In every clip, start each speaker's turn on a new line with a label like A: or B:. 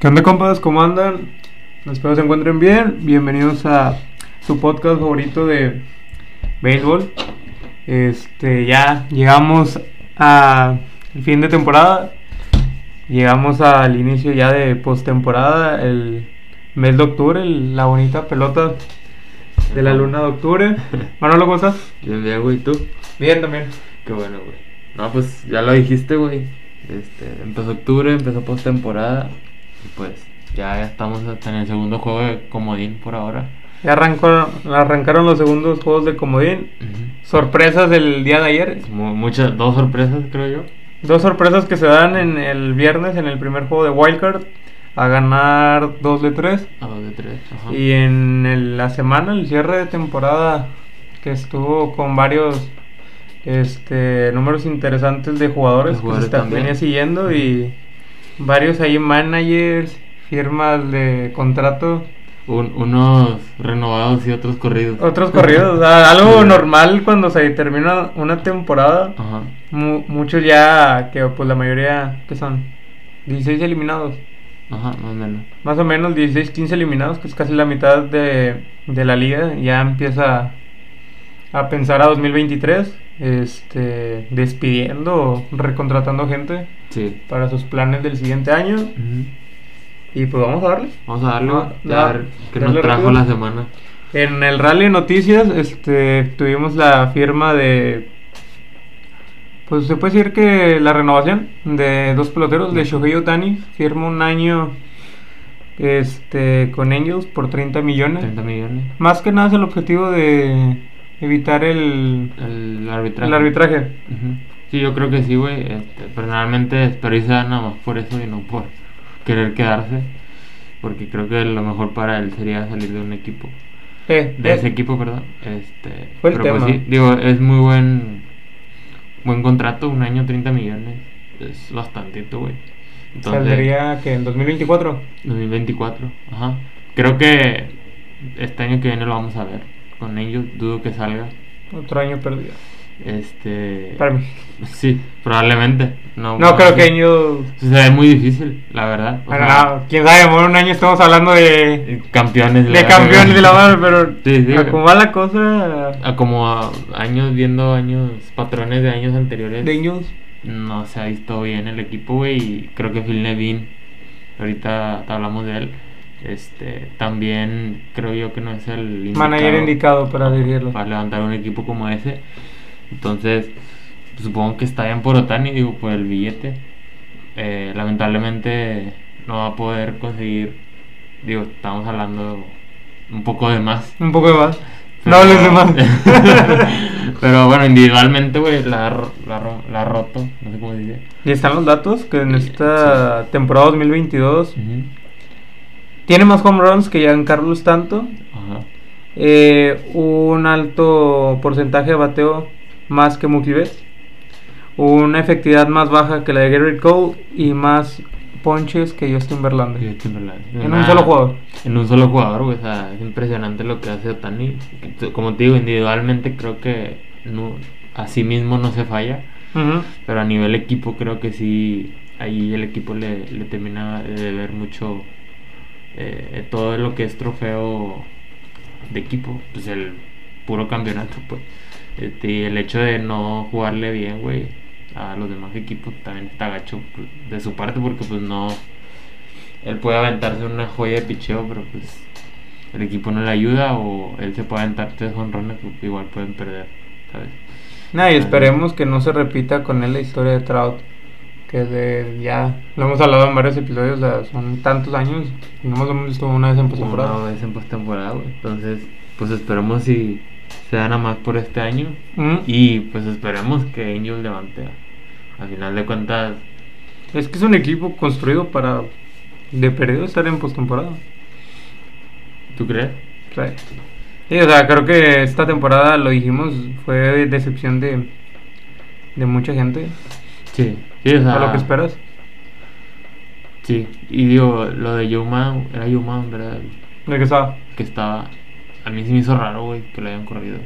A: ¿Qué onda, compas? ¿Cómo andan? Espero se encuentren bien. Bienvenidos a su podcast favorito de béisbol. Este, ya llegamos a el fin de temporada. Llegamos al inicio ya de postemporada, el mes de octubre, el- la bonita pelota de la luna de octubre. Manolo, ¿cómo estás?
B: Bien, bien, güey, ¿tú?
A: Bien también.
B: Qué bueno, güey. No, pues ya lo dijiste, güey. Este, empezó octubre, empezó postemporada. Y pues ya, estamos hasta en el segundo juego de comodín por ahora.
A: Ya arrancó, arrancaron los segundos juegos de comodín. Sorpresas del día de ayer.
B: Mu- Muchas, dos sorpresas, creo yo.
A: Dos sorpresas que se dan en el viernes en el primer juego de Wildcard a ganar 2 de 3.
B: A dos de tres. Ajá.
A: Y en el- la semana, el cierre de temporada que estuvo con varios este números interesantes de jugadores, que se venía siguiendo y varios ahí managers, firmas de contrato,
B: Un- unos renovados y otros corridos.
A: otros corridos, o sea, algo normal cuando se termina una temporada.
B: Ajá.
A: Mu- muchos ya, que pues la mayoría, que son 16 eliminados.
B: Ajá, más o menos.
A: Más o menos 16, 15 eliminados, que es casi la mitad de, de la liga. Ya empieza a pensar a 2023, este, despidiendo o recontratando gente
B: Sí.
A: para sus planes del siguiente año. Y pues vamos a darle.
B: Vamos a darle,
A: Ah,
B: a ver qué
A: darle
B: nos trajo
A: rápido.
B: la semana.
A: En el Rally Noticias este, tuvimos la firma de... Pues se puede decir que la renovación de dos peloteros, de Shohei Otani, firma un año este, con Angels por 30 millones.
B: 30 millones.
A: Más que nada es el objetivo de evitar el,
B: El arbitraje.
A: el arbitraje.
B: Sí, yo creo que sí, güey. Este, personalmente espero y sea nada más por eso y no por querer quedarse. Porque creo que lo mejor para él sería salir de un equipo.
A: Eh,
B: De
A: eh,
B: ese equipo, perdón. Este,
A: Fue el
B: pero pues sí, digo, es muy buen buen contrato, un año 30 millones. Es bastantito, güey.
A: Saldría que en 2024.
B: 2024, ajá. Creo que este año que viene lo vamos a ver con ellos, dudo que salga.
A: Otro año perdido.
B: Este
A: Para mí.
B: Sí, probablemente. No,
A: No creo que. Angels...
B: Se ve muy difícil, la verdad. O sea,
A: no, quién sabe, en un año estamos hablando de...
B: campeones
A: de
B: la-
A: campeones de la mano, pero
B: Sí, sí,
A: a cómo va la cosa
B: a como a años viendo años patrones de años anteriores
A: de Angels,
B: no se ha visto bien el equipo güey y creo que Phil Nevin ahorita hablamos de él este también creo yo que no es el indicado
A: manager indicado para dirigirlo.
B: para levantar un equipo como ese entonces supongo que está bien por Otani digo por el billete Eh, lamentablemente no va a poder conseguir digo estamos hablando un poco de más
A: Un poco de más.
B: pero-
A: No hables de más.
B: Pero bueno, individualmente, güey, la, la, la roto. No sé cómo se dice.
A: y están los datos que en
B: Sí,
A: esta temporada 2022
B: Ujú.
A: Tiene más home runs que Giancarlo Stanton.
B: Ajá.
A: Eh, un alto porcentaje de bateo más que Mookie Betts. Una efectividad más baja que la de Garrett Cole y más ponches que Justin Verlander.
B: Sí, Timberland.
A: En un
B: Una-
A: solo jugador.
B: En un solo jugador, güey. O sea, es impresionante lo que hace Otani. Como te digo, individualmente creo que no, a sí mismo no se falla.
A: Ujú.
B: Pero a nivel equipo creo que sí, ahí el equipo le, le termina de ver mucho eh, todo lo que es trofeo de equipo, pues el puro campeonato, pues. Este, y el hecho de no jugarle bien, güey, a los demás equipos también está gacho pues, de su parte porque pues no... Él puede aventarse una joya de picheo, pero pues el equipo no le ayuda o él se puede aventar tres honrones, pues, igual pueden perder, ¿sabes?
A: Nah, y esperemos que no se repita con él la historia de Trout. Que de, ya lo hemos hablado en varios episodios, o sea, son tantos años y no lo hemos visto una vez en postemporada.
B: Una vez en postemporada, güey. Entonces, pues esperemos si se dan a más por este año.
A: Ujú.
B: Y pues esperemos que Angel levante. Al final de cuentas,
A: Es que es un equipo construido para de perdido estar en postemporada.
B: ¿tú crees?
A: Sea, sí, o sea, creo que esta temporada, lo dijimos, fue decepción de, de mucha gente.
B: Sí, sí, o sea.
A: a lo que esperas.
B: Sí, y digo, lo de Yuma, era Yuma, ¿verdad?
A: De que estaba.
B: Que estaba. A mí sí me hizo raro, güey, que lo hayan corrido.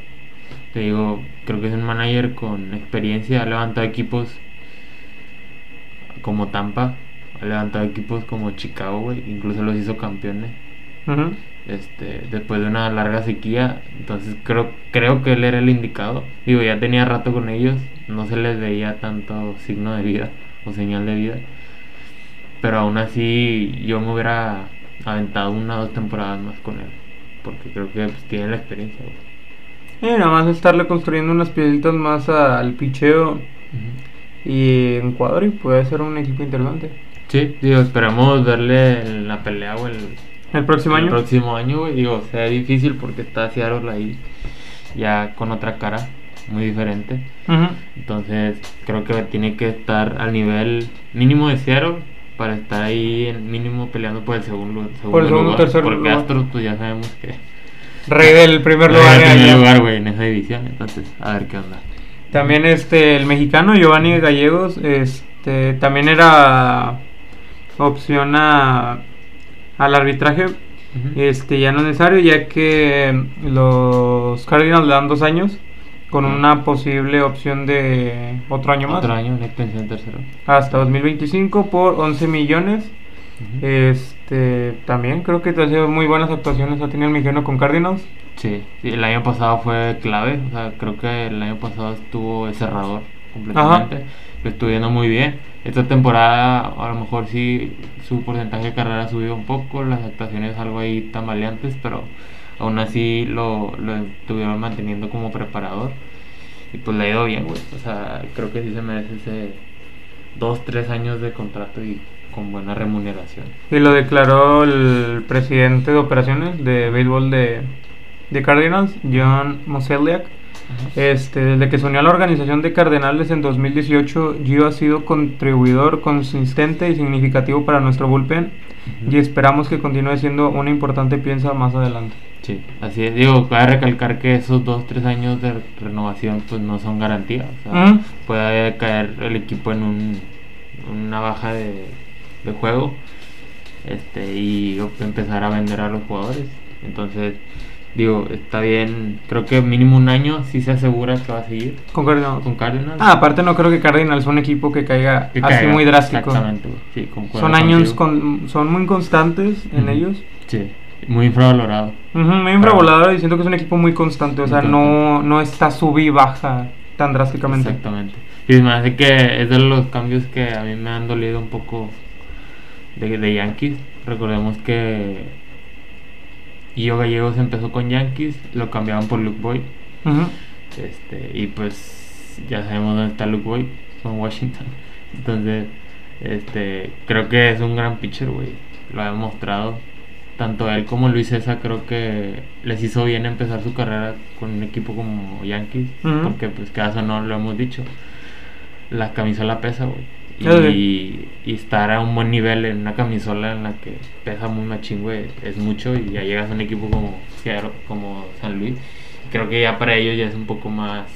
B: Te digo, creo que es un manager con experiencia, ha levantado equipos como Tampa ha levantado equipos como Chicago, güey. Incluso los hizo campeones.
A: Ujú.
B: Este, después de una larga sequía. Entonces creo, creo que él era el indicado. Digo, ya tenía rato con ellos. No se les veía tanto signo de vida o señal de vida. Pero aún así yo me hubiera aventado una o dos temporadas más con él. Porque creo que pues, tiene la experiencia.
A: Y nada más estarle construyendo unas piedritas más al picheo y en cuadro y puede ser un equipo interesante.
B: Sí, digo, esperamos en la pelea o el,
A: El próximo
B: el
A: año.
B: próximo año, güey. Digo, sea difícil porque está Seattle ahí ya con otra cara muy diferente.
A: Ujú.
B: Entonces, creo que tiene que estar al nivel mínimo de Seattle para estar ahí en mínimo peleando por el segundo, segundo
A: el segundo,
B: lugar.
A: tercer
B: porque
A: lugar.
B: Astros, pues ya sabemos que
A: Rey del primer
B: Rey
A: lugar.
B: del
A: en
B: primer
A: la-
B: lugar, güey, en esa división. Entonces, a ver qué onda.
A: También este el mexicano Giovanni Gallegos, este también era opción a, al arbitraje. Este ya no es necesario ya que los Cardinals le dan dos años con una posible opción de otro año más
B: Otro año, una extensión tercero.
A: hasta 2025 por 11 millones. Este también creo que ha sido muy buenas actuaciones ha tenido el mexicano con Cardinals.
B: Sí, sí, el año pasado fue clave, o sea, creo que el año pasado estuvo cerrador completamente, lo estuvo muy bien. Esta temporada a lo mejor sí su porcentaje de carrera ha subido un poco, las actuaciones algo ahí tambaleantes, pero aún así lo, lo estuvieron manteniendo como preparador y pues le ha ido bien, güey. O sea, creo que sí se merece ese dos, tres años de contrato y con buena remuneración.
A: Y lo declaró el presidente de operaciones de béisbol de, de Cardinals, John Moseliak. Este, desde que se unió a la organización de Cardenales en 2018, Gio ha sido contribuidor consistente y significativo para nuestro bullpen
B: Ujú.
A: y esperamos que continúe siendo una importante pieza más adelante.
B: Sí, así es. Digo, cabe recalcar que esos dos, tres años de renovación pues no son garantía. O sea,
A: Ujú.
B: puede caer el equipo en un, una baja de, de juego este y empezar a vender a los jugadores. Entonces, digo, está bien. Creo que mínimo un año sí se asegura que va a seguir
A: Con Cardinals.
B: con Cardinals.
A: Ah, aparte no creo que Cardinals sea un equipo que caiga
B: Que
A: así
B: caiga.
A: muy drástico.
B: Exactamente. Sí,
A: Son años con, son muy constantes en ellos.
B: Sí, muy infravalorado.
A: Ujú, muy infravolado y siento que es un equipo muy constante, o sea, no, no está sub y baja tan drásticamente.
B: Exactamente. Y me hace que es de los cambios que a mí me han dolido un poco de, de Yankees. Recordemos que Gio Gallegos empezó con Yankees, lo cambiaban por Luke Boyd. Este, y pues ya sabemos dónde está Luke Boyd, con Washington. Entonces, este, creo que es un gran pitcher, güey. Lo ha demostrado. Tanto él como Luis César creo que les hizo bien empezar su carrera con un equipo como Yankees. Porque pues cada no lo hemos dicho. La camisola pesa, güey. Y, y estar a un buen nivel en una camisola en la que pesa muy machín, güey, es mucho. Y ya llegas a un equipo como, como San Luis. Creo que ya para ellos ya es un poco más.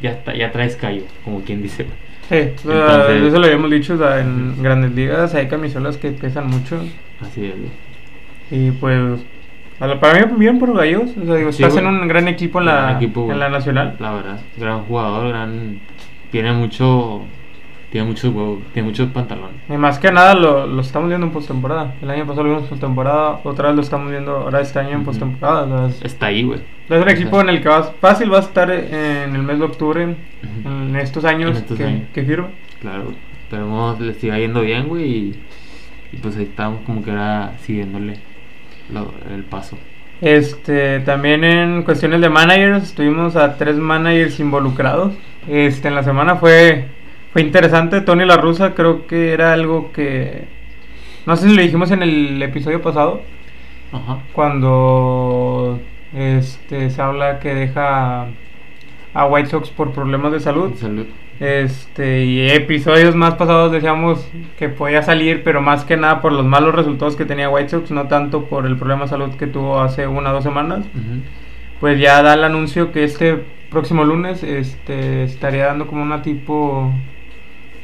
B: Ya, está, ya traes callo, como quien dice.
A: Sí,
B: Entonces-
A: eso lo habíamos dicho, o sea, en grandes ligas hay camisolas que pesan mucho
B: Así es, güey.
A: y pues para mí bien por Gallegos, o sea, digo,
B: Sí,
A: estás en
B: güey.
A: un gran equipo en la,
B: equipo,
A: en la nacional.
B: La verdad, gran jugador, gran. Tiene mucho. Tiene muchos huevos, tiene muchos pantalones.
A: Y más que nada lo, lo estamos viendo en postemporada. El año pasado lo vimos en postemporada, otra vez lo estamos viendo ahora este año en postemporada. o sea, es-
B: Está ahí, güey.
A: Es un equipo en el que vas, fácil va a estar en el mes de octubre, en estos años,
B: En estos
A: que,
B: años.
A: que firma.
B: Claro, güey. Esperemos le siga yendo bien, güey. Y, y pues ahí estamos como que era siguiéndole lo- el paso.
A: Este, también en cuestiones de managers, tuvimos a tres managers involucrados. Este, en la semana fue, fue interesante. Tony La Russa creo que era algo que... No sé si lo dijimos en el episodio pasado,
B: Ajá.
A: cuando este, se habla que deja a White Sox por problemas de salud.
B: Salud.
A: Este, y episodios más pasados decíamos que podía salir, pero más que nada por los malos resultados que tenía White Sox, no tanto por el problema de salud que tuvo hace una o dos semanas. Pues ya da el anuncio que este próximo lunes este, estaría dando como una tipo.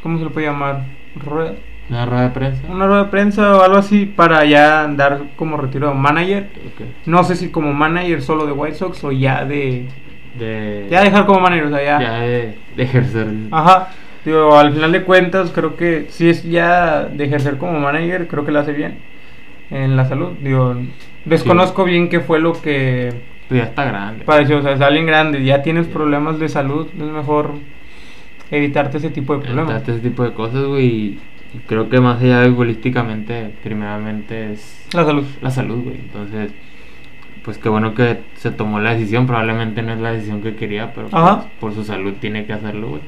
A: ¿Cómo se lo puede llamar? Rueda-
B: Una rueda de prensa.
A: Una rueda de prensa o algo así para ya dar como retiro de manager. No sé si como manager solo de White Sox o ya de.
B: De,
A: Ya dejar como manager, o sea, ya.
B: ya de, de ejercer.
A: Ajá. Digo, al final de cuentas, creo que si es ya de ejercer como manager, creo que lo hace bien en la salud. Digo, desconozco bien qué fue lo que
B: Pues ya está grande.
A: padeció. O sea, es alguien grande, ya tienes problemas de salud, es mejor evitarte ese tipo de problemas.
B: Evitarte ese tipo de cosas, güey. Creo que más allá de futbolísticamente, primeramente es
A: La salud.
B: la salud, güey. Entonces, pues qué bueno que se tomó la decisión. Probablemente no es la decisión que quería, pero pues, por su salud tiene que hacerlo, güey.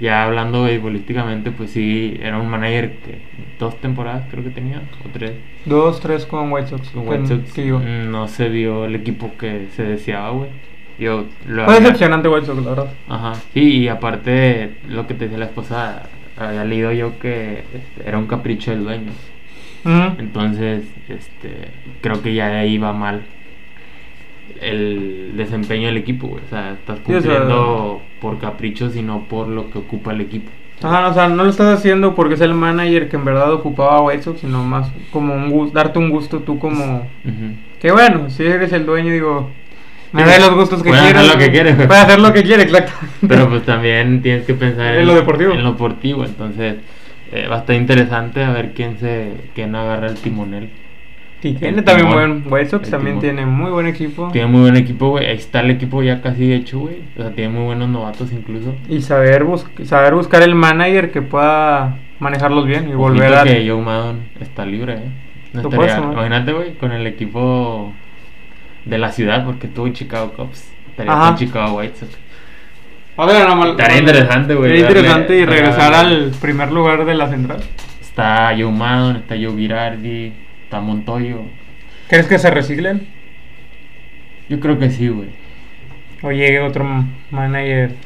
B: Ya hablando futbolísticamente, pues sí, era un manager que dos temporadas creo que tenía, o tres.
A: Dos, tres con White Sox.
B: Con White Sox
A: que yo.
B: no se vio el equipo que se deseaba, güey. Yo lo
A: Fue
B: había-
A: decepcionante White Sox, la verdad.
B: Ajá, sí, y aparte lo que te decía la esposa, había leído yo que este, era un capricho del dueño.
A: Ujú.
B: Entonces, este, creo que ya de ahí va mal el desempeño del equipo, güey. O sea, estás
A: Sí, o sea-
B: cumpliendo por capricho, sino por lo que ocupa el equipo.
A: Ajá, no, o sea, no lo estás haciendo porque es el manager que en verdad ocupaba a White Sox, sino más como un gusto, darte un gusto tú como...
B: Ujú.
A: Que bueno, si eres el dueño, digo, me
B: Sí,
A: da los gustos que
B: puede hacer
A: quieras.
B: lo que quiere.
A: Puede hacer lo que quiere, exactamente.
B: Pero pues también tienes que pensar
A: En lo deportivo.
B: En lo deportivo, entonces eh, va a estar interesante a ver quién se quién agarra el timonel.
A: Y tiene
B: el
A: también
B: timón.
A: buen... White Sox también
B: timón.
A: tiene muy buen equipo.
B: Tiene muy buen equipo, güey. Ahí está el equipo ya casi hecho, güey. O sea, tiene muy buenos novatos incluso.
A: Y saber, bus saber buscar el manager que pueda manejarlos bien y volver a...
B: que Joe Maddon está libre, ¿eh? No
A: Lo
B: estaría-
A: puedes tomar.
B: imagínate, güey, con el equipo de la ciudad, porque estuvo en Chicago Cubs. Estaría
A: Ajá.
B: con Chicago White Sox. Estaría interesante, güey,
A: Estaría interesante y regresar al primer lugar de la central.
B: Está Joe Maddon, está Joe Girardi, está Montoyo.
A: ¿Crees que se reciclen?
B: Yo creo que sí, güey.
A: O llegue otro manager.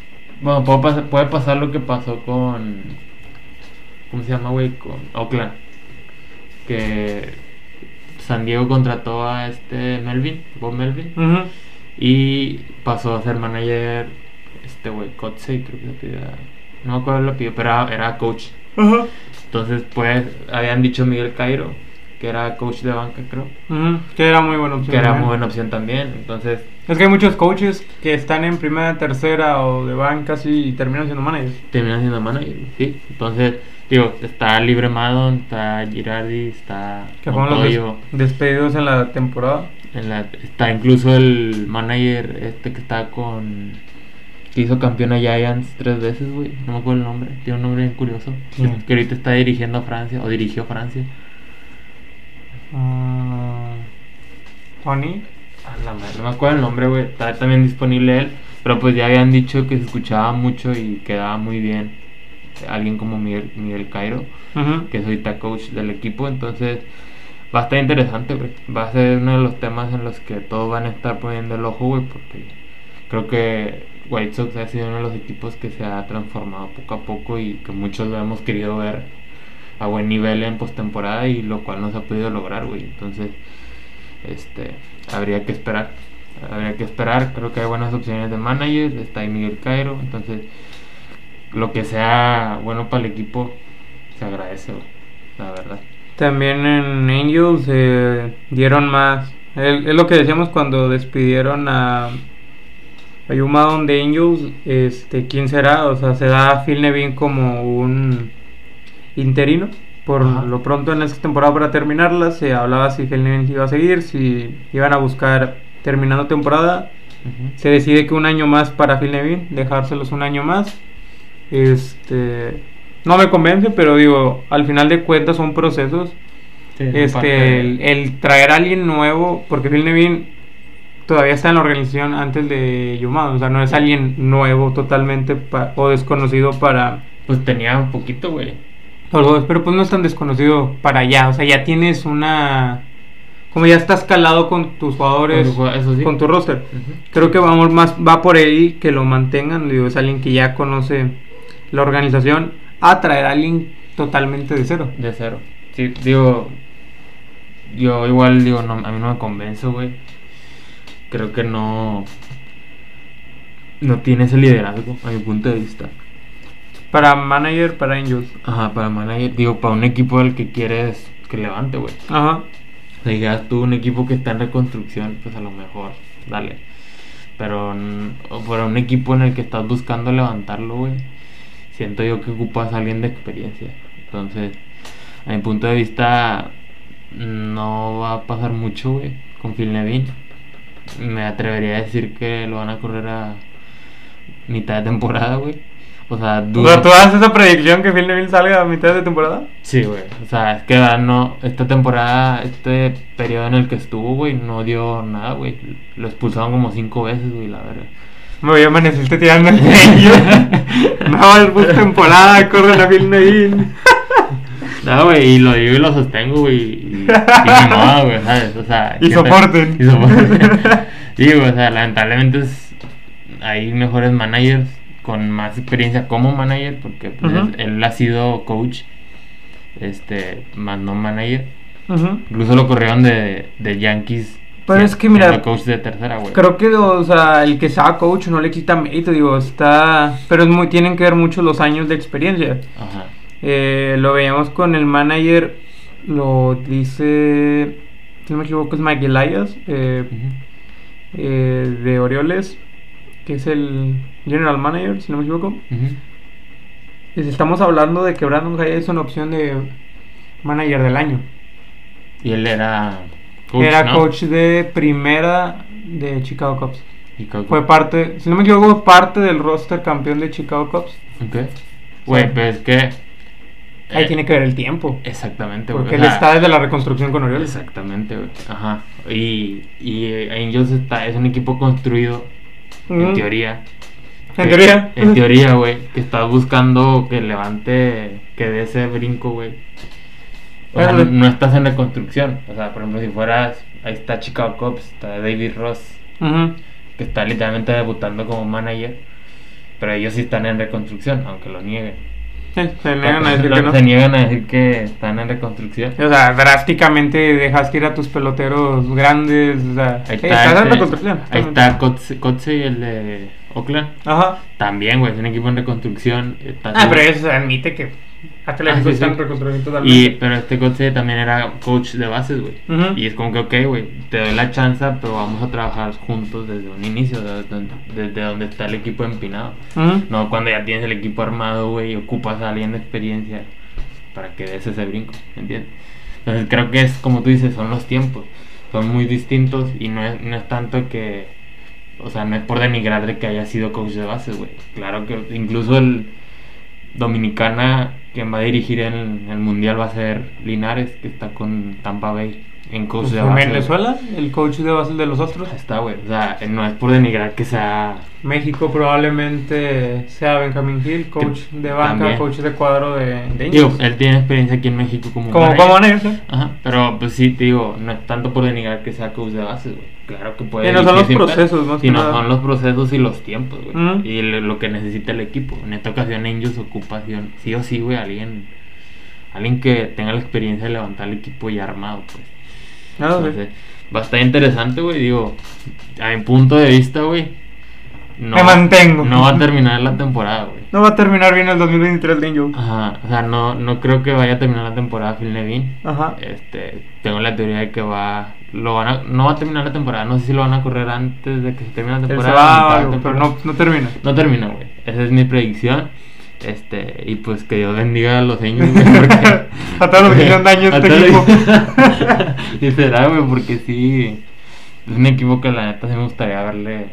B: Bueno, puede pasar, puede pasar lo que pasó con. ¿Cómo se llama, güey? Con Oakland. Que San Diego contrató a este Melvin, Bob Melvin. Y pasó a ser manager. Este güey, Kotsey, creo que se pidió. No me acuerdo lo pidió, pero era, era coach. Entonces, pues, habían dicho Miguel Cairo, que era coach de banca, creo.
A: Que era muy buena opción.
B: Que era
A: también.
B: muy buena opción también. Entonces,
A: Es que hay muchos coaches que están en primera, tercera o de banca así y terminan siendo managers.
B: termina siendo manager, sí. Entonces, digo, está Libre Madon, está Girardi, está
A: Que fueron los
B: Montoyo,
A: des- despedidos en la temporada.
B: en la- está incluso el manager este que está con que hizo campeón a Giants tres veces, güey. No me acuerdo el nombre, tiene un nombre bien curioso. Que ahorita está dirigiendo a Francia o dirigió a Francia.
A: Ah, Tony.
B: A la madre, no me acuerdo el nombre, güey. Está también disponible él. Pero pues ya habían dicho que se escuchaba mucho y quedaba muy bien. Alguien como Miguel, Miguel Cairo, que es ahorita coach del equipo. Entonces va a estar interesante, güey. Va a ser uno de los temas en los que todos van a estar poniendo el ojo, güey. Porque creo que White Sox ha sido uno de los equipos que se ha transformado poco a poco y que muchos lo hemos querido ver a buen nivel en postemporada y lo cual no se ha podido lograr, güey. Entonces, este, habría que esperar. Habría que esperar. Creo que hay buenas opciones de manager. Está ahí Miguel Cairo. Entonces, lo que sea bueno para el equipo se agradece. La verdad.
A: También en Angels eh, dieron más. Es lo que decíamos cuando despidieron a, a Yumadon de Angels. Este, ¿Quién será? O sea, se da a Phil Nevin como un interino. Por
B: Ajá.
A: lo pronto en esta temporada para terminarla se hablaba si Phil Nevin iba a seguir, si iban a buscar terminando temporada.
B: Ujú.
A: Se decide que un año más para Phil Nevin, dejárselos un año más. Este, no me convence, pero digo, al final de cuentas son procesos.
B: Sí,
A: Este, el, el traer a alguien nuevo, porque Phil Nevin todavía está en la organización antes de Yumado, o sea, no es alguien nuevo totalmente o desconocido para
B: Pues tenía un poquito, güey.
A: Los dos, pero pues no es tan desconocido para allá, o sea, ya tienes una, como ya estás calado con tus jugadores,
B: Con tu jugada- eso sí.
A: con tu roster. Creo que vamos más va por ahí que lo mantengan, digo, es alguien que ya conoce la organización a traer a alguien totalmente de cero.
B: De cero. Sí, digo. Yo igual, digo, no, a mí no me convence, güey. Creo que no. No tiene ese liderazgo, a mi punto de vista.
A: Para manager, para Angels.
B: Ajá, para manager, digo, para un equipo al que quieres que levante, güey.
A: Ajá.
B: Si dijeras tú, un equipo que está en reconstrucción, pues a lo mejor, dale. Pero para un equipo en el que estás buscando levantarlo, güey. siento yo que ocupas a alguien de experiencia. Entonces, a mi punto de vista, no va a pasar mucho, güey, con Phil Nevin. Me atrevería a decir que lo van a correr a mitad de temporada, güey. O sea,
A: O sea, ¿tú haces esa predicción que Phil Neville salga a mitad de temporada?
B: Sí, güey. O sea, es que ¿verdad? no, esta temporada, este periodo en el que estuvo, güey, no dio nada, güey. Lo expulsaron como cinco veces, güey, la verdad.
A: Me voy a amanecerte tirando el medio. no, es pues temporada, corre la Phil Neville.
B: No, güey, y lo digo y lo sostengo, güey. Y, y modo, güey, ¿sabes? O sea,
A: Y
B: ¿qué
A: soporten.
B: Y soporten. Sí, güey, o sea, lamentablemente es, hay mejores managers con más experiencia como manager, porque pues, él ha sido coach, este, más no manager. Incluso lo corrieron de, de Yankees.
A: Pero
B: si-
A: es que, mira,
B: coach de tercera, güey.
A: Creo que, o sea, el que sea coach no le quita mérito, digo, está... Pero es muy, tienen que ver mucho los años de experiencia.
B: Ajá.
A: Eh, lo veíamos con el manager, lo dice, si no me equivoco, es Mike Elias, eh, eh, de Orioles, que es el general manager, si no me equivoco. Estamos hablando de que Brandon Jaya es una opción de manager del año.
B: Y él era
A: Era
B: ¿no?
A: coach de primera de Chicago Cubs. Fue parte, si no me equivoco, parte del roster campeón de Chicago Cubs.
B: Ok. Güey,
A: Sí.
B: pero es que.
A: Ahí
B: eh,
A: tiene que ver el tiempo.
B: Exactamente, güey.
A: Porque él
B: sea,
A: está desde la reconstrucción con Orioles.
B: Exactamente, güey. Ajá. Y, y eh, Angels está, es un equipo construido, en teoría.
A: En
B: que-
A: teoría.
B: En teoría, güey. Que estás buscando que levante, que dé ese brinco, güey. O sea, no, no estás en reconstrucción. O sea, por ejemplo, si fueras. Ahí está Chicago Cubs, está David Ross, que está literalmente debutando como manager. Pero ellos sí están en reconstrucción, aunque lo nieguen.
A: Se niegan a decir que no.
B: Se niegan a decir que están en reconstrucción.
A: O sea, drásticamente dejaste ir a tus peloteros grandes. O sea,
B: Ahí
A: eh,
B: está,
A: estás en reconstrucción.
B: ahí está Kotze, Kotze, el de Oakland.
A: Ajá.
B: También, güey, es un equipo en reconstrucción. está-
A: Ah, pero eso se admite que
B: Sí.
A: en reconstrucción
B: Y, pero este Kotze también era coach de bases, güey.
A: Ujú.
B: Y es como que, ok, güey, te doy la chance, pero vamos a trabajar juntos desde un inicio, desde, donde- desde donde está el equipo empinado.
A: Ujú.
B: No cuando ya tienes el equipo armado, güey, y ocupas a alguien de experiencia para que des ese brinco, ¿entiendes? Entonces creo que es como tú dices, son los tiempos, son muy distintos y no es, no es tanto que, o sea, no es por denigrar de que haya sido coach de bases, güey. Claro que incluso el Dominicana, quien va a dirigir el, el mundial va a ser Linares, que está con Tampa Bay en coach
A: Pues
B: de
A: en
B: bases.
A: Venezuela, el coach de base de los Astros.
B: Ahí Está, güey, o sea, no es por denigrar que sea
A: México probablemente sea Benjamín Gil, coach de banca,
B: También.
A: coach de cuadro de, de
B: Digo, él tiene experiencia aquí en México como
A: Como, como.
B: Ajá, pero pues sí, te digo, no es tanto por denigrar que sea coach de bases, güey. Claro que puede.
A: Y no son los procesos, más que
B: sino son los procesos y los tiempos, güey. Y lo que necesita el equipo. En esta ocasión, Angels ocupación, sí o sí, güey, alguien, alguien que tenga la experiencia de levantar el equipo ya armado, pues.
A: Ah, ok.
B: Entonces, va a estar interesante, güey. Digo, a mi punto de vista, güey. No,
A: Me mantengo.
B: No va a terminar la temporada, güey.
A: No va a terminar bien el 2023 de Angels.
B: Ajá, o sea, no, no creo que vaya a terminar la temporada Phil Nevin.
A: Ajá.
B: Este, tengo la teoría de que va, lo van a, no va a terminar la temporada. No sé si lo van a correr antes de que se termine la temporada.
A: va, algo, pero
B: temporada.
A: no, no termina.
B: No termina, güey. Esa es mi predicción. Este, y pues que Dios bendiga a los Angels, güey, porque-
A: A todos los que hicieron daño a este equipo.
B: y será, güey, porque sí. Es un equipo que la neta sí me gustaría verle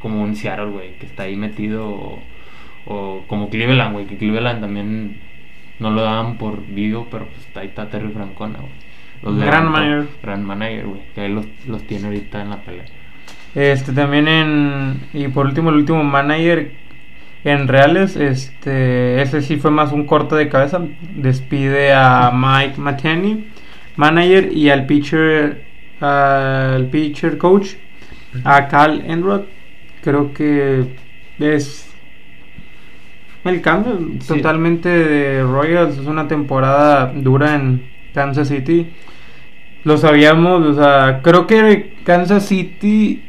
B: como un Seattle, güey, que está ahí metido. O, o como Cleveland, güey, que Cleveland también no lo daban por video, pero pues ahí está Terry Francona, güey. Los
A: Gran
B: levantó.
A: manager.
B: Gran manager, güey, que ahí los, los tiene ahorita en la pelea.
A: Este también en y por último el último manager en Reales, este ese sí fue más un corte de cabeza, despide a Mike Mateny, manager y al pitcher al pitcher coach a Cal Enrod. Creo que es el cambio
B: Sí.
A: totalmente de Royals, es una temporada dura en Kansas City. Lo sabíamos, o sea, creo que Kansas City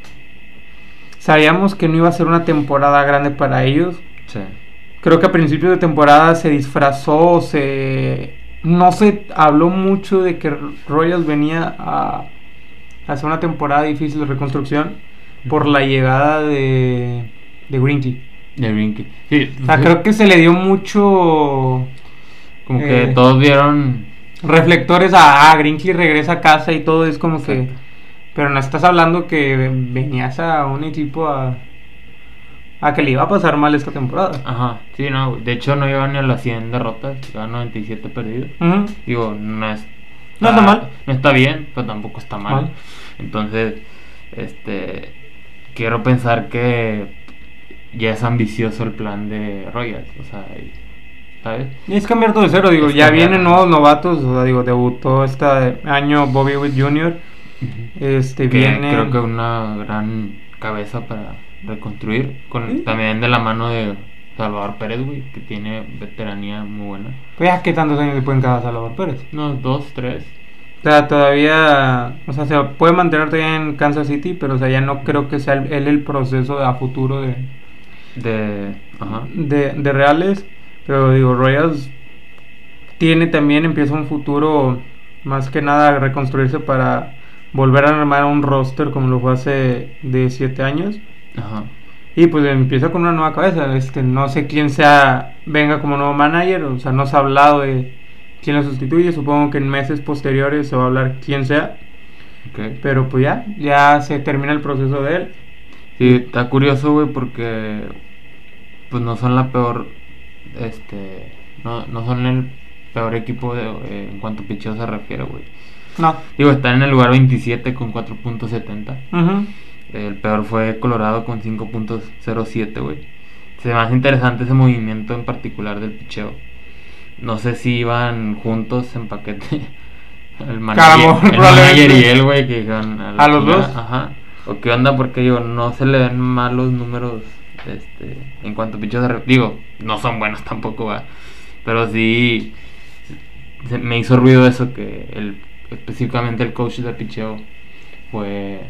A: sabíamos que no iba a ser una temporada grande para ellos.
B: Sí.
A: Creo que a principios de temporada se disfrazó, se no se habló mucho de que Royals venía a, hacer una temporada difícil de reconstrucción por la llegada de, de Tea.
B: De Rinky. Sí,
A: O sea, creo que se le dio mucho
B: como que
A: eh,
B: todos vieron.
A: reflectores a, ah, Grinky regresa a casa y todo es como que... Pero no estás hablando que venías a un equipo a... A que le iba a pasar mal esta temporada.
B: Ajá, sí, no. De hecho, no llevan ni a las 100 derrotas. Llevan 97 perdidos.
A: Ujú.
B: Digo, no es.
A: No está mal.
B: No está bien, pero tampoco está mal.
A: Mal.
B: Entonces, este. Quiero pensar que ya es ambicioso el plan de Royals. O sea, ¿sabes?
A: Y es cambiar todo de cero, digo,
B: Es
A: ya
B: cambiar,
A: vienen nuevos novatos, o sea, digo, debutó este año Bobby Witt Jr., este
B: Que
A: viene...
B: creo que una gran cabeza para reconstruir. Con,
A: Sí.
B: También de la mano de Salvador Pérez, güey, que tiene veteranía muy buena.
A: Pues ya, ¿qué tantos años le pueden quedar a Salvador Pérez?
B: Unos dos, tres.
A: O sea, todavía, o sea, se puede mantener todavía en Kansas City, pero o sea, ya no creo que sea él el proceso a futuro de,
B: De. Ajá.
A: de, de Reales, pero digo, Royals tiene también, empieza un futuro más que nada a reconstruirse para volver a armar un roster como lo fue hace de 7 años.
B: Ajá.
A: Y pues empieza con una nueva cabeza. Este, no sé quién sea, venga como nuevo manager, o sea, no se ha hablado de quién lo sustituye. Supongo que en meses posteriores se va a hablar quién sea. Pero pues ya, ya se termina el proceso de él.
B: Sí, está curioso, güey, porque pues no son la peor, este, no, no son el peor equipo de, eh, en cuanto a picheo se refiere, güey.
A: No.
B: Digo, están en el lugar 27 con 4.70.
A: Ujú.
B: El peor fue Colorado con 5.07, güey. Se me hace interesante ese movimiento en particular del picheo. No sé si iban juntos en paquete. El manager, el manager y él, güey, que dijeron la
A: ¿A los dos?
B: Ajá. O qué onda, porque digo, no se le ven malos números este, en cuanto a picheo Digo, no son buenos tampoco, va. Pero sí se- me hizo ruido eso que el, específicamente el coach de picheo fue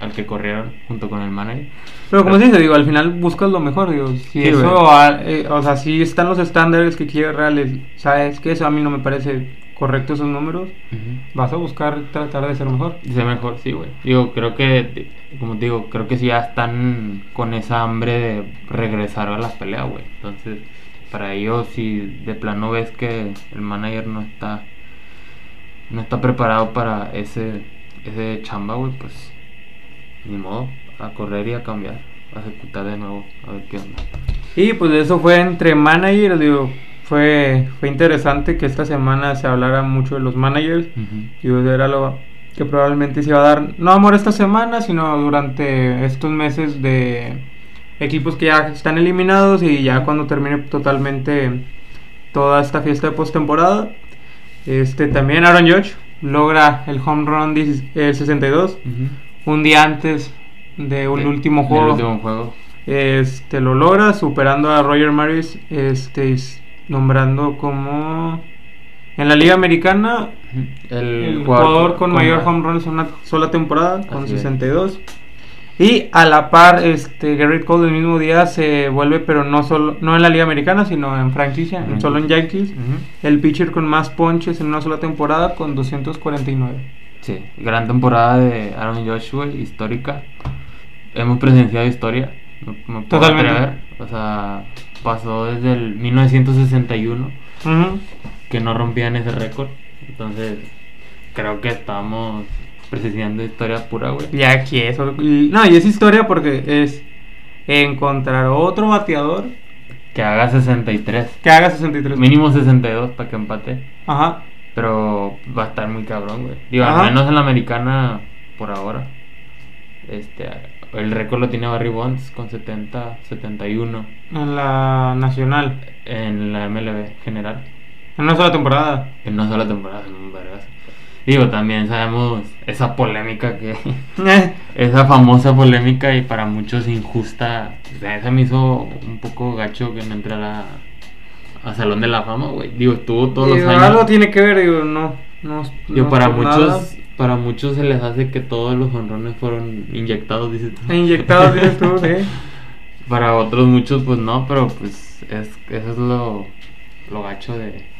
B: al que corrieron junto con el manager.
A: Pero como se dice, digo, al final buscas lo mejor, digo, si
B: Sí,
A: eso, eh, o sea, si están los estándares que quiere Reales, sabes que eso a mí no me parece correcto esos números, vas a buscar tratar de ser mejor.
B: Dice mejor, sí, güey. Digo, creo que, como te digo, creo que sí ya están con esa hambre de regresar a las peleas, güey. Entonces, para ellos, si de plano ves que el manager no está no está preparado para ese ese chamba, güey, pues ni modo, a correr y a cambiar, a ejecutar de nuevo, a ver qué onda.
A: Y pues eso fue entre managers, digo, fue, fue interesante que esta semana se hablara mucho de los managers. Y pues era lo que probablemente se iba a dar, no amor esta semana, sino durante estos meses de equipos que ya están eliminados y ya cuando termine totalmente toda esta fiesta de postemporada. Este, también Aaron Judge logra el home run 10 el 62, un día antes de un
B: Del-
A: último juego.
B: último juego.
A: Este lo logra superando a Roger Maris, este nombrando como en la Liga Americana
B: El,
A: el jugador, con, mayor home runs en una sola temporada con
B: Así es.
A: 62. Y a la par este Garrett Cole el mismo día se vuelve pero no solo no en la Liga Americana, sino en franquicia, solo en Yankees, el pitcher con más ponches en una sola temporada con 249.
B: Sí, gran temporada de Aaron Joshua, histórica. Hemos presenciado historia.
A: Totalmente.
B: atrever. O sea, pasó desde el 1961
A: Ujú.
B: que no rompían ese récord. Entonces, creo que estamos presenciando historia pura, güey.
A: Y aquí eso. no, y es historia porque es encontrar otro bateador
B: Que haga 63.
A: que haga 63.
B: Mínimo 62 para que empate.
A: Ajá.
B: Pero va a estar muy cabrón, güey. Digo,
A: Ajá.
B: al menos en la americana por ahora. Este, el récord lo tiene Barry Bonds con 70, 71
A: En la nacional.
B: en la MLB general.
A: En una sola temporada.
B: En una sola temporada, en un vergazo. Digo, también sabemos esa polémica que. Esa famosa polémica y para muchos injusta. O sea, esa me hizo un poco gacho que no entrara a Salón de la Fama, güey. Digo, estuvo todos los años.
A: Algo tiene que ver, digo, no. no
B: Digo,
A: no
B: para muchos,
A: nada.
B: para muchos se les hace que todos los honrones fueron inyectados, dices tú.
A: Inyectados, dices tú, sí.
B: Para otros muchos, pues no, pero pues es, eso es lo, lo gacho de...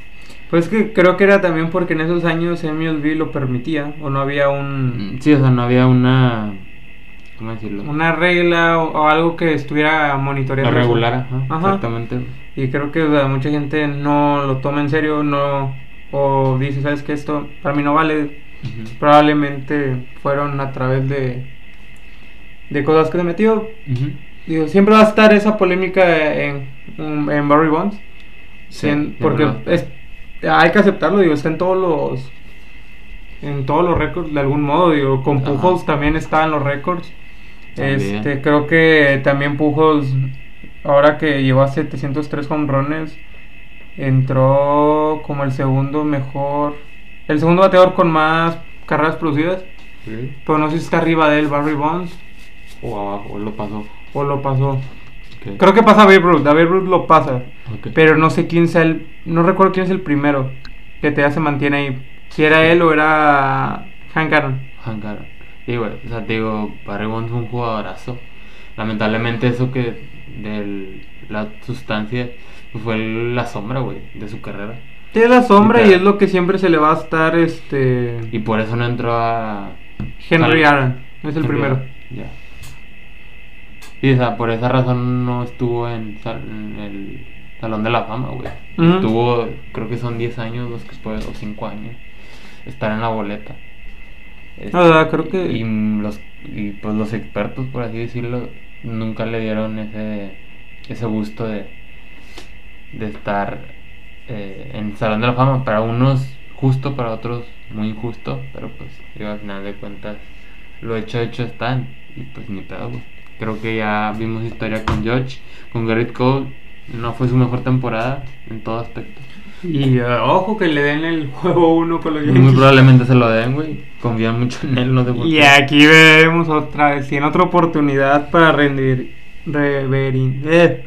A: Pues que creo que era también porque en esos años MLB lo permitía. O no había un.
B: Sí, o sea, no había una ¿cómo decirlo?
A: una regla o, o algo que estuviera
B: Lo
A: monitoreando. eso.
B: regular, ajá,
A: Ajá.
B: exactamente.
A: Y creo que o sea, mucha gente no lo toma en serio, no o dice, ¿sabes qué? Esto para mí no vale. Probablemente fueron a través de de cosas que se metió. Digo, siempre va a estar esa polémica en, en Barry Bonds.
B: Sí,
A: En- porque es, hay que aceptarlo, digo, está en todos los en todos los récords de algún modo, digo, con
B: Ajá.
A: Pujols también está en los récords. Este, creo que también Pujols ahora que llegó a 703 home runs entró como el segundo mejor, el segundo bateador con más carreras producidas,
B: Sí.
A: pero no sé si está arriba de él Barry Bonds
B: O abajo, o lo pasó.
A: o lo pasó. Creo que pasa a Babe Ruth, a Babe Ruth lo pasa. Pero no sé quién sea el. No recuerdo quién es el primero que te se mantiene ahí. Si era él o era Hank Aaron.
B: Hank Aaron. Sí, güey, o sea, te digo, Barry Bonds es un jugadorazo. Lamentablemente eso que de la sustancia pues, fue la sombra, güey, de su carrera.
A: Tiene la sombra y es lo que siempre se le va a estar este.
B: Y por eso no entró a...
A: Henry Aaron. Es el
B: Henry
A: primero.
B: Ya. Y o sea, por esa razón no estuvo en, sal- en el Salón de la Fama, güey. Estuvo, creo que son 10 años los que después, o 5 años, estar en la boleta. Este,
A: O sea, creo que-
B: Y los, y pues los expertos, por así decirlo, nunca le dieron ese, ese gusto de, de estar eh, en el Salón de la Fama. Para unos justo, para otros muy injusto, pero pues digo, al final de cuentas lo hecho hecho está y pues ni pedo, güey. Creo que ya vimos historia con George, con Garrett Cole, no fue su mejor temporada en todo aspecto.
A: Y eh, ojo que le den el juego 1 con los
B: Muy
A: Yankees.
B: probablemente se lo den, güey. Confían mucho en él, no por
A: Y aquí vemos otra vez. Tiene otra oportunidad para rendir. Reverin, eh,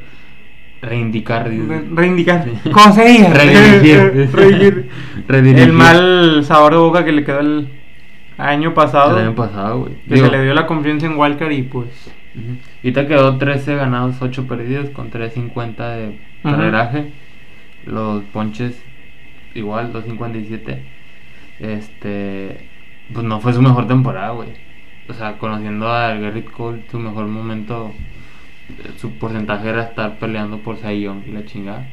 B: Reindicar, dice.
A: re- reindicar. ¿Cómo se diga?
B: Redirigir.
A: Redirigir.
B: Redirigir.
A: El mal sabor de boca que le quedó el año pasado.
B: El año pasado, güey.
A: Que
B: Digo,
A: se le dio la confianza en Wildcard y pues.
B: Ujú. Ahorita quedó 13 ganados, 8 perdidos con 3.50 de carreraje. Los ponches igual, 2.57. Este. Pues no fue su mejor temporada, güey. O sea, conociendo a Garrett Cole, su mejor momento, eh, su porcentaje era estar peleando por Young y la chingada.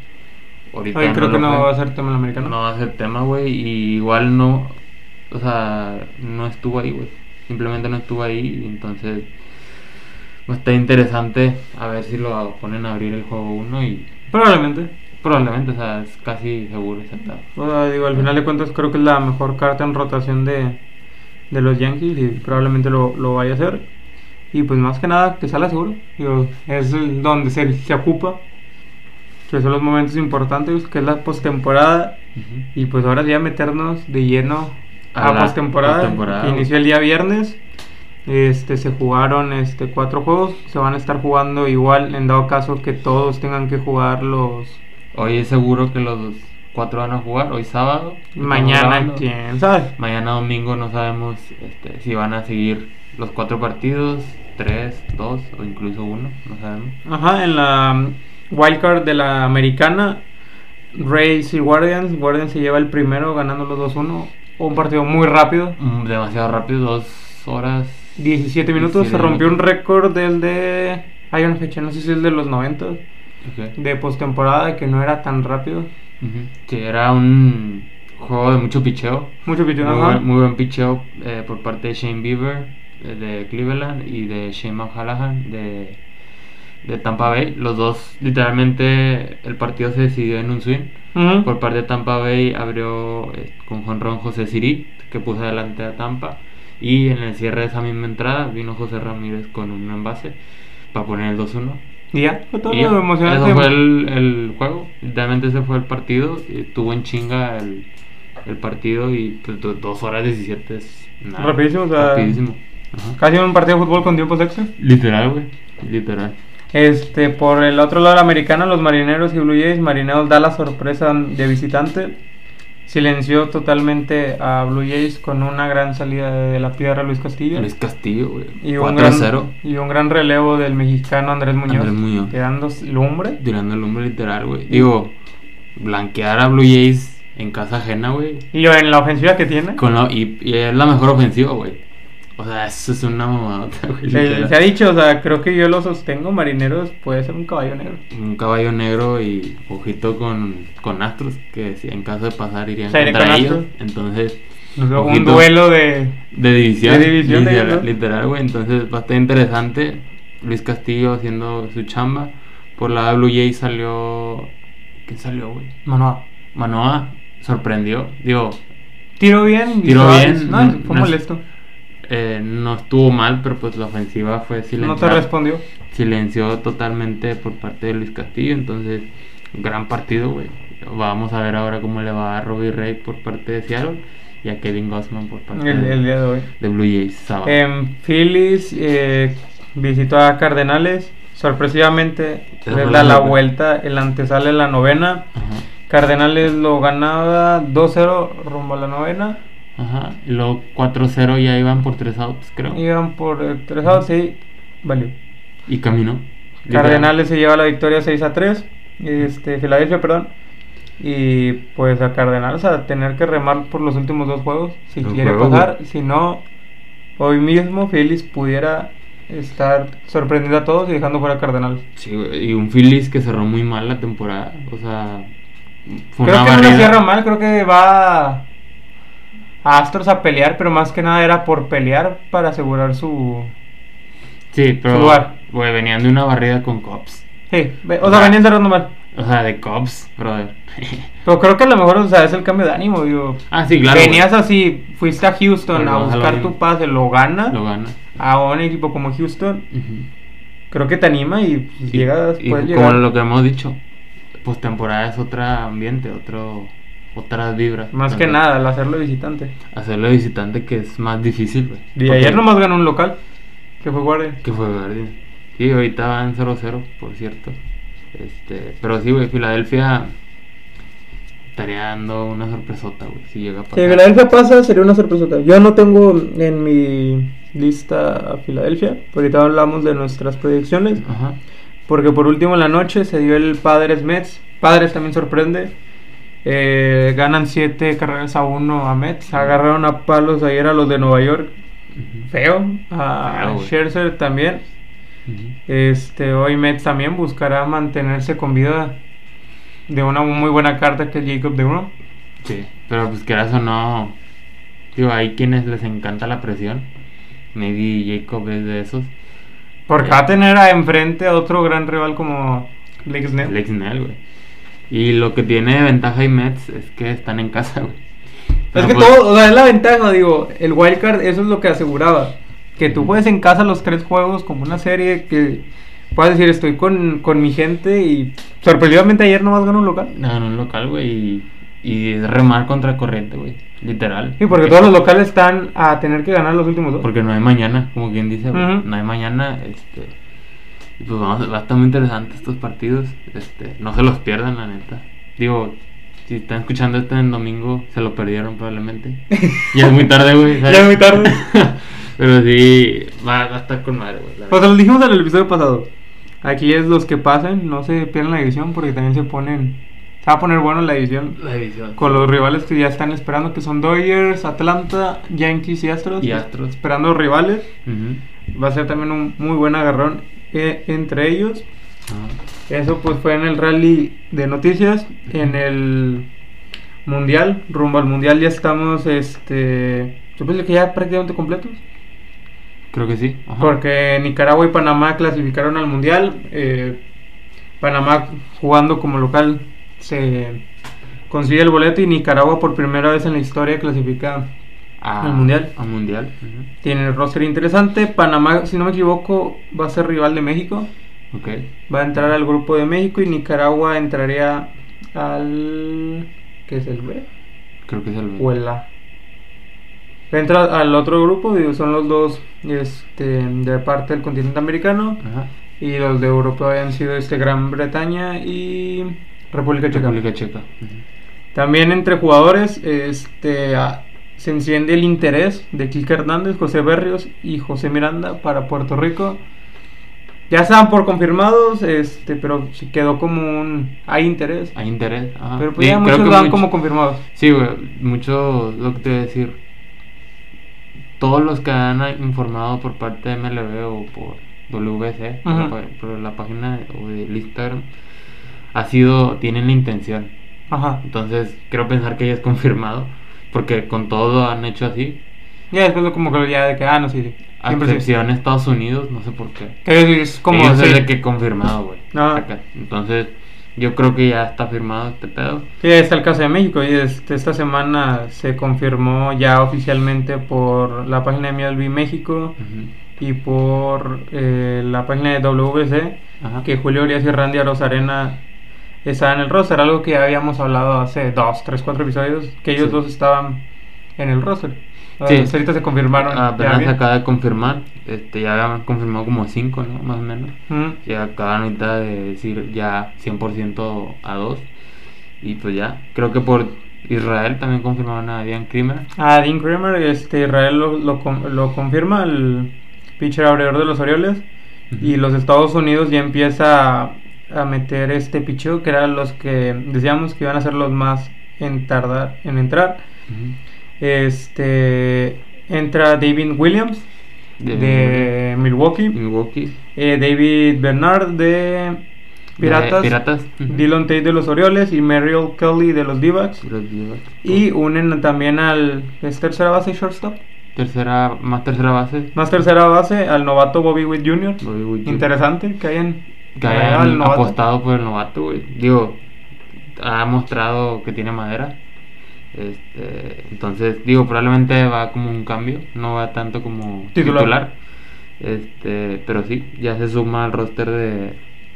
B: Ahorita
A: creo que no va a ser tema el americano.
B: No va a ser tema, güey. Y igual no. O sea, no estuvo ahí, güey. Simplemente no estuvo ahí. Y entonces. Pues, está interesante a ver si lo ponen a abrir el juego 1 y
A: Probablemente.
B: probablemente, o sea, es casi seguro ese pedo.
A: O sea, digo, al final de cuentas creo que es la mejor carta en rotación de, de los Yankees y probablemente lo, lo vaya a hacer. Y pues más que nada que salga seguro. Digo, es el- donde se, se ocupa. Que son los momentos importantes, que es la postemporada. Y pues ahora ya meternos de lleno
B: A
A: a, postemporada.
B: güey.
A: inició el día viernes. Este se jugaron este cuatro juegos. Se van a estar jugando igual en dado caso que todos tengan que jugar los
B: Hoy es seguro que los cuatro van a jugar. Hoy sábado.
A: mañana, quién sabe.
B: Mañana domingo no sabemos este, si van a seguir los cuatro partidos, tres, dos o incluso uno. No sabemos.
A: Ajá, en la mm, wildcard de la americana, Rays y Guardians. Guardians se lleva el primero ganándolo 2-1. Un partido muy rápido,
B: Mm, Demasiado rápido, dos horas.
A: 17 minutos.
B: 17
A: se rompió un récord del de. Hay una fecha, no sé si es de los 90
B: Ok.
A: de postemporada que no era tan rápido.
B: Sí, era un juego de mucho picheo.
A: Mucho pichón,
B: Muy buen, muy buen picheo eh, por parte de Shane Bieber eh, de Cleveland y de Shane McCallaghan de, de Tampa Bay. Los dos, literalmente, el partido se decidió en un swing. Por parte de Tampa Bay abrió eh, con jonrón José Siri, que puso adelante a Tampa. Y en el cierre de esa misma entrada vino José Ramírez con un envase para poner el 2-1.
A: Y ya, fue todo
B: Y ya. Eso fue el, el juego. Literalmente ese fue el partido. y Tuvo en chinga el, el partido y pues, do- dos horas 17 es nada.
A: Rapidísimo, o sea,
B: Rapidísimo. Ajá.
A: Casi un partido de fútbol con tiempos extra.
B: Literal, güey. Literal.
A: Este, por el otro lado de la americana, los marineros y Blue Jays. Marineros da la sorpresa de visitante. Silenció totalmente a Blue Jays con una gran salida de la piedra Luis Castillo.
B: Luis Castillo, güey.
A: y, un gran,
B: 4-0.
A: y un gran relevo del mexicano Andrés Muñoz.
B: Andrés Muñoz.
A: Quedando lumbre.
B: Tirando el hombre literal, güey. Digo, blanquear a Blue Jays en casa ajena, güey.
A: Y en la ofensiva que tiene.
B: Con la- y, y es la mejor ofensiva, güey. O sea, eso es una mamadota, güey.
A: Se,
B: literal.
A: se ha dicho, o sea, creo que yo lo sostengo, Marineros puede ser un caballo negro.
B: Un caballo negro y ojito con, con Astros, que si en caso de pasar irían contra
A: con
B: ellos.
A: Astros.
B: Entonces,
A: Un duelo de...
B: de división.
A: De división de
B: literal,
A: ¿no?
B: literal, güey. Entonces, estar interesante. Luis Castillo haciendo su chamba. Por la Blue Jay salió. ¿Quién salió, güey?
A: Manoa.
B: Manoa sorprendió. Digo,
A: Tiro bien. Visuales,
B: bien,
A: No,
B: no-
A: fue
B: no
A: molesto.
B: Eh, no estuvo mal, pero pues la ofensiva fue
A: No te
B: silenciada.
A: respondió.
B: silenció totalmente por parte de Luis Castillo. Entonces, gran partido, güey. Vamos a ver ahora cómo le va a Robbie Ray por parte de Seattle y a Kevin Gossman por parte
A: El,
B: de,
A: el día de hoy.
B: de Blue Jays sábado.
A: En Phillies eh, visitó a Cardenales. Sorpresivamente le da
B: la
A: vuelta en la antesala en la novena.
B: Ajá.
A: Cardenales lo ganaba 2-0 rumbo a la novena.
B: Ajá. Y luego 4-0 ya iban por 3 outs, creo.
A: Iban por eh, tres outs y valió.
B: Y caminó.
A: Cardenales se lleva la victoria 6 a 3. Este, Filadelfia, perdón. Y pues a Cardenales a tener que remar por los últimos dos juegos. Si
B: Los
A: quiere
B: juegos,
A: pasar.
B: güey.
A: Si no, hoy mismo Phillies pudiera estar sorprendiendo a todos y dejando fuera a Cardenales.
B: Sí, y un Phillies que cerró muy mal la temporada. O sea, fue
A: Creo
B: una
A: que no le
B: barrida.
A: cierra mal, creo que va a Astros a pelear, pero más que nada era por pelear para asegurar su...
B: Sí, pero
A: su lugar.
B: güey, venían de una barrida con Cops.
A: Sí, o sea, venían cerrando mal.
B: O sea, de Cops, brother.
A: Pero creo que a lo mejor, o sea, es el cambio de ánimo, digo.
B: ah, sí, claro.
A: Venías así, fuiste a Houston
B: Pero
A: a buscar tu pase, lo gana.
B: Lo gana.
A: A un equipo como Houston, creo que te anima y pues,
B: Y-
A: llegas,
B: y
A: puedes
B: como
A: llegar.
B: lo que hemos dicho, pues temporada es otro ambiente, otro, otras vibras.
A: Más que nada, al hacerlo visitante.
B: Hacerlo de visitante que es más difícil, güey.
A: Y ayer nomás ganó un local, que fue Guardia.
B: Que fue Guardian. Sí, ahorita van 0-0, por cierto. Este, pero sí, güey, Filadelfia estaría dando una sorpresota, güey, si llega a pasar.
A: Si Filadelfia pasa, sería una sorpresota. Yo no tengo en mi lista a Filadelfia, porque ahorita hablamos de nuestras predicciones.
B: Ajá.
A: Porque por último en la noche se dio el Padres Mets. Padres también sorprende. Eh, ganan 7 carreras a 1 a Mets. Agarraron a palos ayer a los de Nueva York. Feo. A
B: Feo.
A: Scherzer también. Este, hoy Mets también buscará mantenerse con vida de una muy buena carta que es Jacob de Uno.
B: Sí, pero pues quieras o no, digo, hay quienes les encanta la presión. Maybe Jacob es de esos.
A: Porque va a tener a enfrente a otro gran rival como Blake Snell.
B: Alex Snell, güey. Y lo que tiene de ventaja y Mets es que están en casa, güey.
A: Es que
B: pues,
A: todo, o sea, es la ventaja, digo, el wildcard, eso es lo que aseguraba. Que tú juegues en casa los tres juegos como una serie que puedes decir, estoy con, con mi gente y sorpresivamente ayer nomás ganó un local.
B: Ganó un local, güey, y, y es remar contra corriente, güey. Literal.
A: Sí, porque todos los locales están a tener que ganar los últimos dos.
B: Porque no hay mañana, como quien dice, güey. No hay mañana, este. Y pues vamos, va a estar muy interesante estos partidos. Este, no se los pierdan, la neta. Digo, si están escuchando esto en domingo, se lo perdieron probablemente. ya es muy tarde, güey.
A: Ya es muy tarde.
B: Pero sí, va, va a estar con madre, güey.
A: Pues se dijimos en el episodio pasado. Aquí es los que pasen, no se pierdan la edición porque también se ponen. Se va a poner bueno la edición.
B: La división.
A: con los rivales que ya están esperando, que son Dodgers, Atlanta, Yankees y Astros.
B: Y Astros.
A: Esperando rivales. Va a ser también un muy buen agarrón eh, entre ellos.
B: Ajá.
A: Eso pues fue en el rally de noticias. En el mundial, rumbo al mundial ya estamos, este, pensé que ya prácticamente completos.
B: Creo que sí. Ajá.
A: Porque Nicaragua y Panamá clasificaron al mundial. eh, Panamá jugando como local se consigue el boleto y Nicaragua por primera vez en la historia clasifica
B: A-
A: al mundial.
B: Al mundial.
A: Tiene el roster interesante. Panamá, si no me equivoco, va a ser rival de México.
B: Ok.
A: Va a entrar al grupo de México y Nicaragua entraría al. ¿Qué es el B?
B: Creo que es el.
A: O el A. Entra al otro grupo, digo, son los dos este, de parte del continente americano.
B: Ajá.
A: Y los de Europa habían sido este, Gran Bretaña y República Checa.
B: República Checa.
A: También entre jugadores este, a- se enciende el interés de Kike Hernández, José Berrios y José Miranda para Puerto Rico. Ya estaban por confirmados, este, pero sí quedó como un... Hay interés.
B: Hay interés. Ajá.
A: Pero pues
B: Sí,
A: ya
B: creo
A: muchos
B: que
A: dan
B: mucho-
A: como confirmados.
B: Sí, güey, mucho lo que te voy a decir. todos los que han informado por parte de MLB o por WBC, por, la, por página o del Instagram, ha sido, tienen la intención.
A: Ajá.
B: Entonces, quiero pensar que ya es confirmado, porque con todo han hecho así.
A: Ya después como que ya de que, ah, no, sí, sí.
B: A
A: Siempre sí.
B: excepción Estados Unidos, no sé por qué.
A: Es como,
B: Ellos
A: sí.
B: es de que confirmado, güey. Acá. Entonces, yo creo que ya está firmado este pedo.
A: Sí, está el caso de México y este, esta semana se confirmó ya oficialmente por la página de MLB México y por eh, la página de WBC
B: Ajá.
A: que Julio Urias y Randy Arozarena estaban en el roster, algo que ya habíamos hablado hace dos, tres, cuatro episodios, que ellos
B: Sí.
A: dos estaban en el roster.
B: Sí.
A: Ah, ahorita se confirmaron. ya
B: Apenas se acaba de confirmar. Este, ya habían confirmado como 5, ¿no? Más o menos.
A: Ujú.
B: Y acaban ahorita de decir ya 100% a 2. Y pues ya. Creo que por Israel también confirmaron a Diane Krimer.
A: A Dean Kramer, este, Israel lo, lo, lo confirma, el pitcher abridor de los Orioles. Y
B: Ujú.
A: los Estados Unidos ya empieza a, meter este picheo, que eran los que decíamos que iban a ser los más en tardar en entrar. Este entra David Williams
B: De-
A: de, Milwaukee,
B: Milwaukee.
A: eh, David Bernard de Piratas,
B: De Piratas.
A: Dylan Tate de los Orioles y Merrill Kelly de los
B: Divas.
A: Y unen también al es tercera base shortstop,
B: Tercera, más tercera base.
A: más tercera base al novato Bobby Witt Jr.
B: Bobby Witt Jr.
A: Interesante que hayan
B: que hayan apostado por el novato, güey. Digo, ha mostrado que tiene madera. Este, entonces, digo, probablemente va como un cambio, no va tanto como
A: Titular.
B: titular. Este, pero sí, ya se suma al roster de,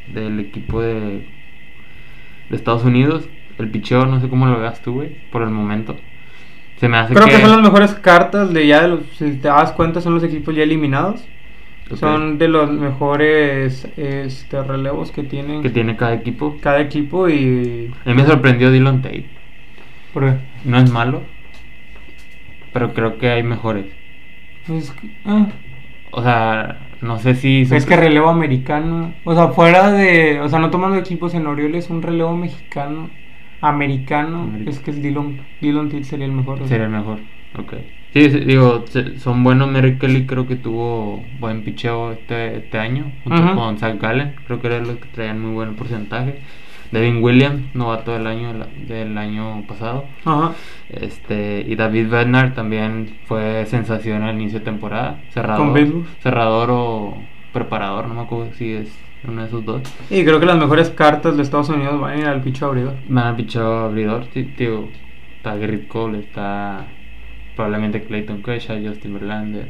B: del equipo de, de Estados Unidos. El picheo, no sé cómo lo veas tú, güey, por el momento. Se me hace
A: Creo
B: que,
A: que son las mejores cartas de ya de los, si te das cuenta son los equipos ya eliminados. Son de los mejores este, relevos que tienen
B: que tiene cada equipo.
A: cada equipo y
B: A mí me sorprendió Dylan Tate.
A: ¿por qué?
B: No es malo, pero creo que hay mejores.
A: Es que, ah,
B: O sea, no sé si...
A: es que relevo americano, o sea, fuera de, o sea, no tomando equipos en Orioles, un relevo mexicano, americano, es que es Dillon, Dillon Tate sería el mejor.
B: Sería el mejor. Ok. Sí, digo, son buenos. Mary Kelly creo que tuvo buen picheo este, este año, junto con Zach Gallen. Creo que eran los que traían muy buen porcentaje. Devin Williams, novato del año, del año pasado.
A: Ajá.
B: Este, y David Bednar también fue sensación al inicio de temporada. Cerrador,
A: Con
B: cerrador o preparador, no me acuerdo si es uno de esos dos.
A: Y creo que las mejores cartas de Estados Unidos van a ir al picho abridor.
B: Me han pichado abridor, tío. Está Garrett Cole, está probablemente Clayton Kershaw, Justin Verlander.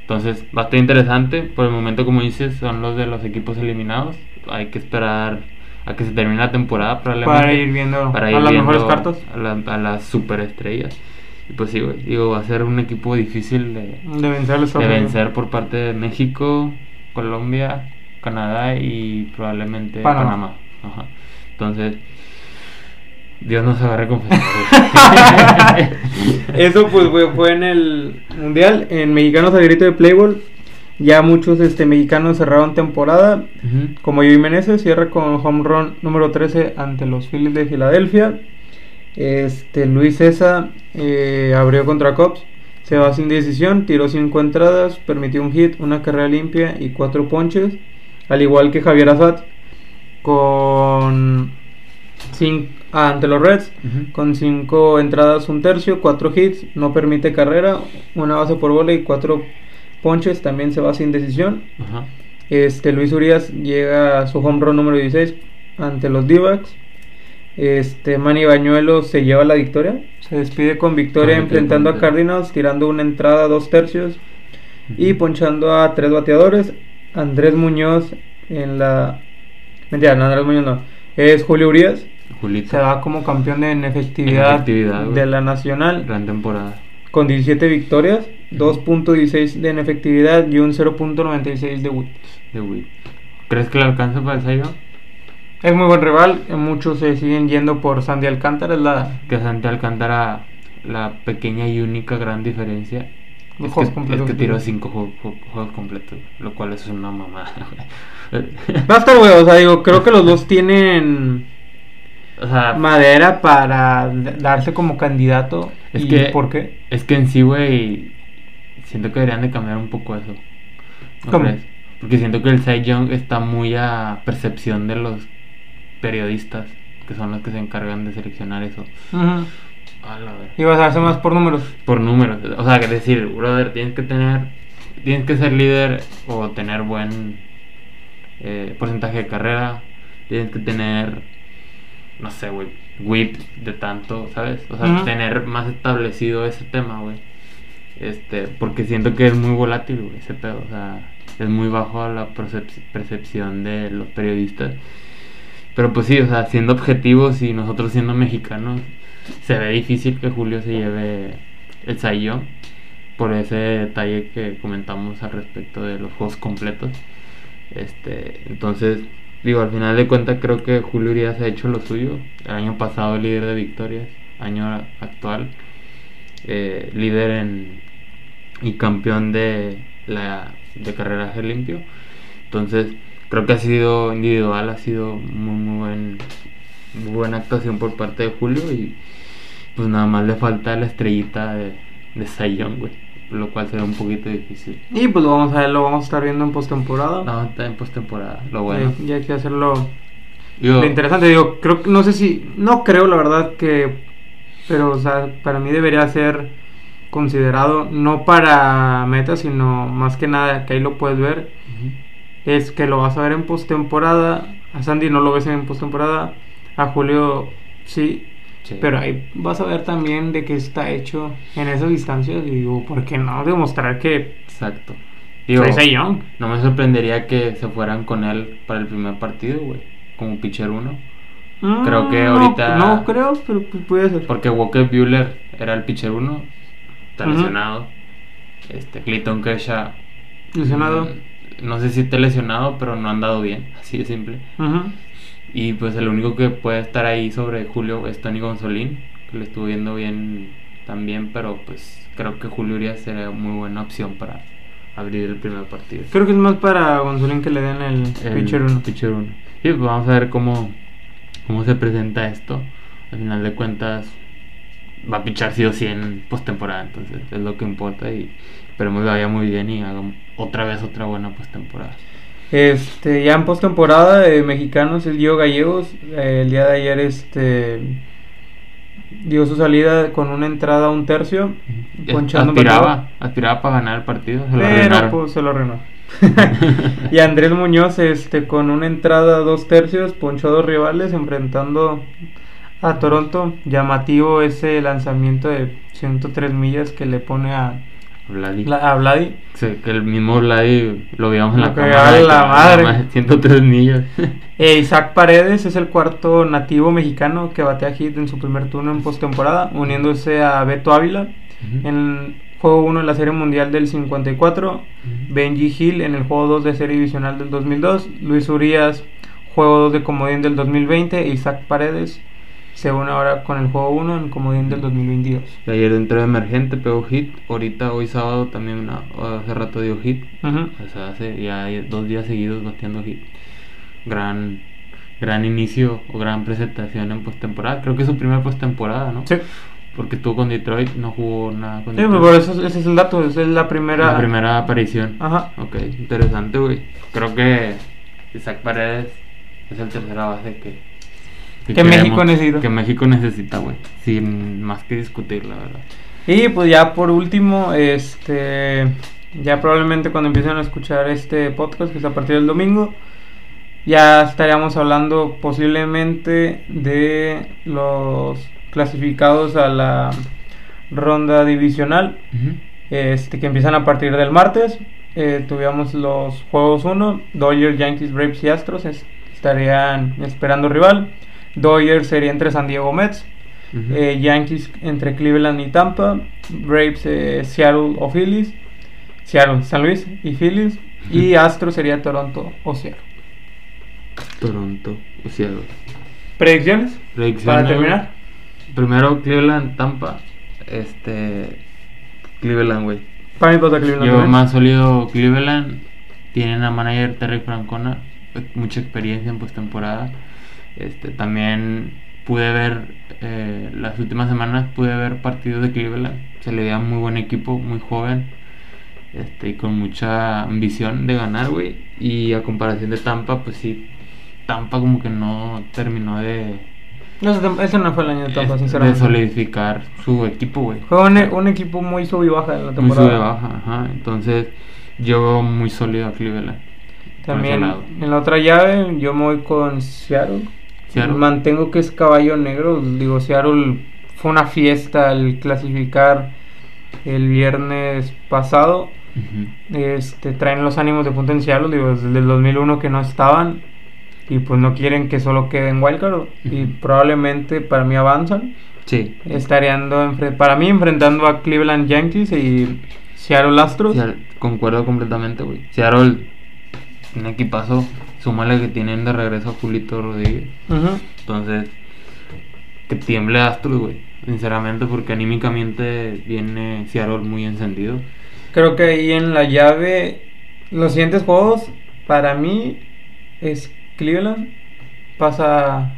B: Entonces, bastante interesante. Por el momento, como dices, son los de los equipos eliminados. Hay que esperar a que se termine la temporada, probablemente.
A: Para ir viendo
B: para
A: a
B: ir
A: las
B: viendo
A: mejores cartas.
B: A, la- a las superestrellas. Y pues sí, güey. Digo, va a ser un equipo difícil de,
A: De vencer a
B: de vencer por parte de México, Colombia, Canadá y probablemente
A: Panamá.
B: Panamá. Ajá. Entonces, Dios nos agarre confesar.
A: Eso pues fue, fue en el mundial, en Mexicanos al grito de Playboy. Ya muchos este, mexicanos cerraron temporada.
B: Ujú.
A: Como Joey Meneses cierra con home run número 13 ante los Phillies de Filadelfia. Este, Luis César eh, abrió contra Cubs. Se va sin decisión, tiró 5 entradas, permitió un hit, una carrera limpia y 4 ponches. Al igual que Javier Azat con cin- ah, ante los Reds con 5 entradas, un tercio, 4 hits, no permite carrera, una base por bola y 4 ponches, también se va sin decisión. Este Luis Urias llega a su home run número 16 ante los D-backs. Este Manny Bañuelo se lleva la victoria. Se despide con victoria enfrentando a. Cardinals, tirando una entrada, dos tercios y ponchando a tres bateadores. Andrés Muñoz en la. Mentira, no, Andrés Muñoz no. Es Julio Urias.
B: Julito.
A: Se va como campeón en efectividad,
B: En efectividad,
A: de la nacional
B: Gran temporada.
A: con 17 victorias, 2.16 de en efectividad y un 0.96 de whip.
B: De Witt. ¿Crees que le alcanza para el Saiyan?
A: Es muy buen rival, muchos se siguen yendo por Sandy Alcántara, es la
B: Que Santi Alcántara, la pequeña y única gran diferencia.
A: Los
B: Es
A: juegos
B: que,
A: completos
B: es que tiró
A: tiene.
B: 5 juegos, completos, lo cual es una mamada.
A: Basta, güey, o sea, digo, creo que los dos tienen
B: o sea,
A: madera para darse como candidato.
B: Es
A: ¿Y
B: que-
A: por qué?
B: Es que en sí, güey, siento que deberían de cambiar un poco eso. ¿No
A: ¿Cómo?
B: crees? Porque siento que el Cy Young está muy a percepción de los periodistas, que son los que se encargan de seleccionar eso.
A: Ujú.
B: A la ver.
A: Y vas a hacer más por números.
B: Por números. O sea, que decir, brother, tienes que tener. Tienes que ser líder o tener buen eh, porcentaje de carrera. Tienes que tener. No sé, güey. Whip de tanto, ¿sabes? O sea, tener más establecido ese tema, güey. Este, porque siento que es muy volátil, güey, ese pedo. O sea, es muy bajo a la percep- percepción de los periodistas. Pero pues sí, o sea, siendo objetivos y nosotros siendo mexicanos, se ve difícil que Julio se lleve el Young por ese detalle que comentamos al respecto de los juegos completos. Este, entonces, digo, al final de cuentas creo que Julio Urias ha hecho lo suyo. El año pasado líder de victorias, año actual eh, líder en y campeón de la de carreraje limpio. Entonces, creo que ha sido individual, ha sido muy muy buen muy buena actuación por parte de Julio y pues nada más le falta la estrellita de, de Young, güey, lo cual será un poquito difícil.
A: Y pues lo vamos a ver, lo vamos a estar viendo en postemporada.
B: No, está en postemporada, lo bueno.
A: Eh, ya hay que hacerlo lo interesante. Digo, creo que no sé si. No creo, la verdad, que. Pero, o sea, para mí debería ser considerado no para meta, sino más que nada, que ahí lo puedes ver. Es que lo vas a ver en postemporada. A Sandy no lo ves en postemporada. A Julio sí.
B: Sí.
A: Pero ahí vas a ver también de qué está hecho en esas distancias. Y digo, ¿por qué no demostrar que
B: Exacto. Digo,
A: Young?
B: No me sorprendería que se fueran con él para el primer partido, güey. Como pitcher 1. Creo que
A: Mm, no-
B: ahorita-
A: No, creo, pero pues puede ser.
B: Porque Walker Bueller era el pitcher 1. Está
A: Ujú.
B: lesionado. Este, Clayton Kershaw.
A: Lesionado.
B: mm, No sé si está lesionado, pero no ha andado bien. Así de simple.
A: Ujú.
B: Y pues el único que puede estar ahí sobre Julio es Tony Gonzolín. Que le estuvo viendo bien también. Pero pues creo que Julio Urias sería muy buena opción para abrir el primer partido.
A: Creo que es más para Gonzolín que le den el,
B: El
A: pitcher 1.
B: pitcher uno. Y pues vamos a ver cómo, cómo se presenta esto. Al final de cuentas, va a pichar sí o sí en postemporada. Entonces, es lo que importa. Y esperemos le vaya muy bien y haga otra vez otra buena postemporada.
A: Este, ya en postemporada de mexicanos, el Diego Gallegos, eh, el día de ayer este dio su salida con una entrada a un tercio, ponchando
B: Aspiraba, aspiraba para ganar el partido. Se lo
A: pero pues se lo arruinó. y Andrés Muñoz este con una entrada a dos tercios, ponchó a dos rivales enfrentando a Toronto. Llamativo ese lanzamiento de 103 millas que le pone a,
B: Vladi.
A: la- a Vladi.
B: Sí, que el mismo Vladi lo veíamos en la cámara.
A: la
B: nada
A: madre.
B: más 103 millas.
A: Eh, Isaac Paredes es el cuarto nativo mexicano que batea hit en su primer turno en postemporada, uniéndose a Beto Ávila
B: Ujú.
A: en juego 1 de la Serie Mundial del 54, Benji Hill en el juego 2 de Serie Divisional del 2002, Luis Urias juego 2 de Comodín del 2020 e Isaac Paredes se une ahora con el juego 1 en Comodín del 2022.
B: Y Ayer entró emergente, pegó hit. Ahorita, hoy sábado, también una- hace rato dio hit.
A: Ujú.
B: O sea, hace ya dos días seguidos bateando hit. Gran, gran inicio o gran presentación en postemporada. Creo que es su primera postemporada, ¿no?
A: Sí,
B: Porque estuvo con Detroit, no jugó nada con
A: Sí,
B: Detroit.
A: por eso ese es el dato, esa es la primera...
B: La primera aparición.
A: Ajá.
B: Ok, interesante, güey. Creo que Isaac Paredes es el tercera base que...
A: Que México necesita.
B: Que México necesita, güey. Sin más que discutir, la verdad.
A: Y pues ya por último, este ya probablemente cuando empiecen a escuchar este podcast, que es a partir del domingo, ya estaríamos hablando posiblemente de los clasificados a la ronda divisional, este que empiezan a partir del martes. Eh, tuvimos los juegos 1, Dodgers, Yankees, Braves y Astros es- estarían esperando rival. Dodgers sería entre San Diego Mets, eh, Yankees entre Cleveland y Tampa, Braves eh, Seattle o Phillies, Seattle, San Luis y Phillies, y
B: Ujú.
A: Astros sería Toronto o Seattle.
B: Toronto, o sea,
A: ¿Predicciones?
B: predicciones,
A: Para terminar.
B: Primero Cleveland, Tampa. Este. Cleveland, güey.
A: Para mí pasa Cleveland.
B: Yo
A: también.
B: más sólido Cleveland. Tienen a manager Terry Francona. Mucha experiencia en postemporada. Este, también pude ver. eh, las últimas semanas pude ver partidos de Cleveland. Se le da muy buen equipo, muy joven. Este, y con mucha ambición de ganar, güey. Y a comparación de Tampa, pues sí, Tampa como que no terminó de,
A: No, ese- no fue el año de Tampa,
B: de
A: sinceramente.
B: solidificar su equipo, güey.
A: Fue un, un equipo muy sub y baja en la
B: Muy
A: temporada.
B: sube baja, ajá. Entonces, yo veo muy sólido a Cleveland.
A: También en la otra llave yo me voy con Seattle.
B: Seattle.
A: Mantengo que es caballo negro. Digo, Seattle fue una fiesta al clasificar el viernes pasado. Este, traen los ánimos de punta en Seattle, digo, desde el 2001 que no estaban y pues no quieren que solo queden wildcard y
B: Ujú.
A: probablemente para mí avanzan.
B: Sí.
A: Estarían para mí enfrentando a Cleveland Yankees y Seattle Astros.
B: Seattle, concuerdo completamente, güey. Seattle, un equipazo. Súmale que tienen de regreso a Julito Rodríguez. Entonces, que tiemble Astros, güey. Sinceramente, porque anímicamente viene Seattle muy encendido.
A: Creo que ahí en la llave los siguientes juegos para mí es Cleveland pasa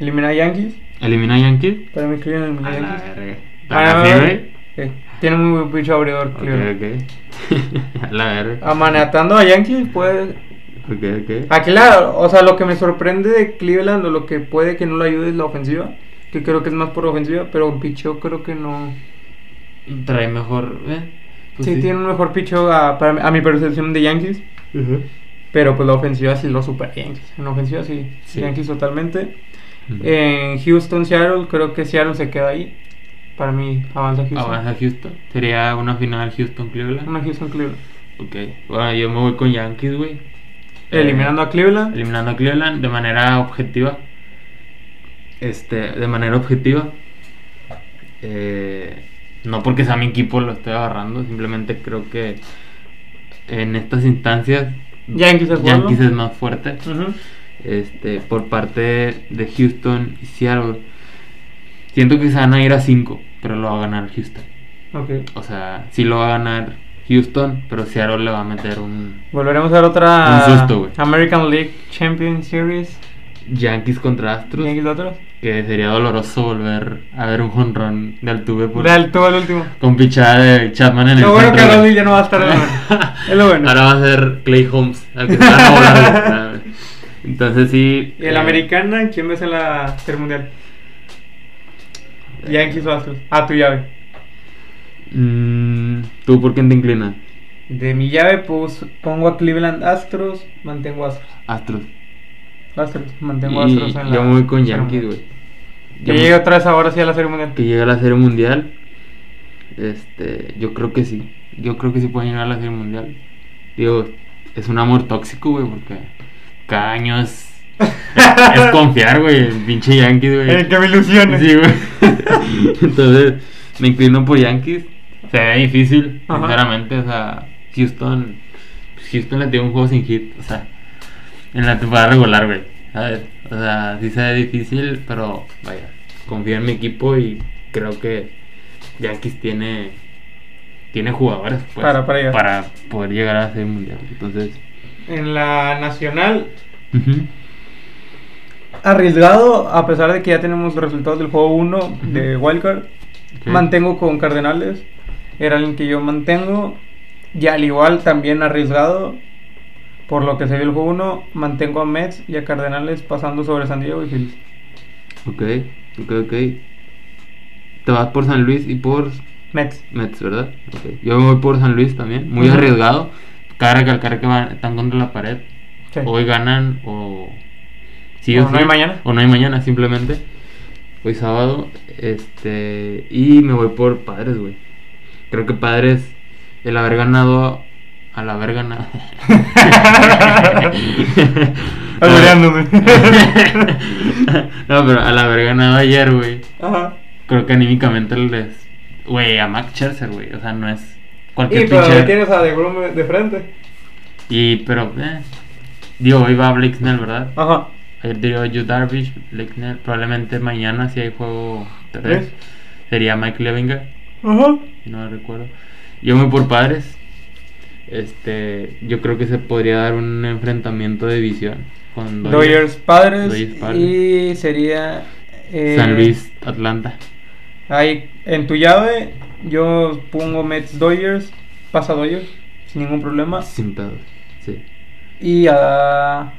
A: elimina a Yankees.
B: Elimina a Yankees.
A: Para mí Cleveland elimina
B: a la
A: Yankees.
B: verga.
A: Ah, eh, tiene muy buen pinche abridor Cleveland.
B: a la verga.
A: Amanatando a Yankees puede
B: Ok, ok.
A: Aquí la, o sea, lo que me sorprende de Cleveland o lo que puede que no le ayude es la ofensiva, que creo que es más por ofensiva, pero picheo creo que no.
B: Trae mejor. ¿eh? Pues
A: sí, tiene un mejor picheo a, para- a mi percepción de Yankees, pero pues la ofensiva sí lo supera Yankees. En ofensiva sí,
B: Sí.
A: Yankees totalmente. En Houston, Seattle, creo que Seattle se queda ahí. Para mí avanza Houston.
B: Avanza Houston. Sería una final Houston-Cleveland.
A: Una Houston Cleveland.
B: Ok. Bueno, yo me voy con Yankees, güey.
A: Eliminando
B: Eh,
A: a Cleveland.
B: Eliminando a Cleveland de manera objetiva. Este, de manera objetiva. Eh, no porque sea mi equipo lo estoy agarrando, simplemente creo que en estas instancias
A: Yankees es.
B: Yankees es más fuerte. Este, por parte de Houston y Seattle. Siento que se van a ir a 5, pero lo va a ganar Houston. O sea, sí lo va a ganar Houston, pero Seattle le va a meter un
A: Volveremos a ver otra
B: Un susto, güey.
A: American League Champion Series.
B: Yankees contra Astros.
A: Yankees otros.
B: Que sería doloroso volver a ver un jonrón de Altuve por,
A: Real, todo el último.
B: con pichada de Chapman en el
A: Lo bueno que
B: centro,
A: Rodri
B: güey.
A: ya no va a estar. Es lo bueno.
B: Ahora va a ser Clay Holmes, al que se van a volar, güey. Entonces sí.
A: ¿Y el
B: eh,
A: americana? ¿Quién ves en la Serie Mundial? Yankees o Astros. Ah, tu llave.
B: Mm, ¿Tú por quién te inclinas?
A: De mi llave pues, pongo a Cleveland Astros, mantengo Astros.
B: Astros.
A: Astros, mantengo
B: Y
A: Astros en la
B: yo me voy con Yankees, güey.
A: Que
B: Yo
A: llegue otra vez ahora sí a la Serie Mundial.
B: que llegue a la Serie Mundial. Este, yo creo que sí. Yo creo que sí pueden llegar a la Serie Mundial. Digo, es un amor tóxico, güey, porque cada año es, es confiar, güey, en pinche Yankees, güey.
A: Eh, que me ilusiones.
B: Sí, güey. Entonces, me inclino por Yankees. Se ve difícil,
A: Ajá.
B: sinceramente. O sea, Houston. pues, Houston le dio un juego sin hit. O sea, en la temporada regular, güey. ¿Sabes? O sea, sí se ve difícil, pero vaya. Confío en mi equipo y creo que Yankees tiene. Tiene jugadores pues,
A: Para- para
B: poder llegar a ser mundial. Entonces,
A: En la nacional, arriesgado, a pesar de que ya tenemos los resultados del juego 1 de Wildcard. Mantengo con Cardenales. Era el que yo mantengo. Y al igual también arriesgado. Por lo que se vio el juego 1, mantengo a Mets y a Cardenales pasando sobre San Diego y Phillies.
B: ok, ok, ok. Te vas por San Luis y por
A: Mets.
B: Mets, ¿verdad? Ok. Yo me voy por San Luis también, muy arriesgado. Recalcar que van- están contra la pared.
A: Sí.
B: Hoy ganan o... sí
A: O
B: o
A: no
B: sí,
A: hay mañana.
B: O no hay mañana, simplemente. Hoy sábado. Este... Y me voy por Padres, güey. Creo que Padres, el haber ganado... Al haber ganado...
A: Albureándome.
B: no, pero al haber ganado ayer, güey.
A: Ajá.
B: Creo que anímicamente les... Güey, a Max Scherzer, güey. O sea, no es
A: Y
B: cualquier
A: pero
B: pitcher.
A: tienes a De Grom de frente.
B: Y, pero, eh, digo, hoy va Blake Snell, ¿verdad?
A: Ajá.
B: Ayer dio Yu Darvish, Blake Snell. Probablemente mañana, si hay juego 3,
A: ¿Tres?
B: sería Mike Levinger.
A: Ajá.
B: No recuerdo. Yo me voy por padres. Este, yo creo que se podría dar un enfrentamiento de división con
A: Dodgers padres,
B: Dodgers padres.
A: y sería eh,
B: San Luis, Atlanta.
A: Ahí en tu llave yo pongo Mets Dodgers pasa Dodgers sin ningún problema.
B: Sin pedos, sí.
A: Y a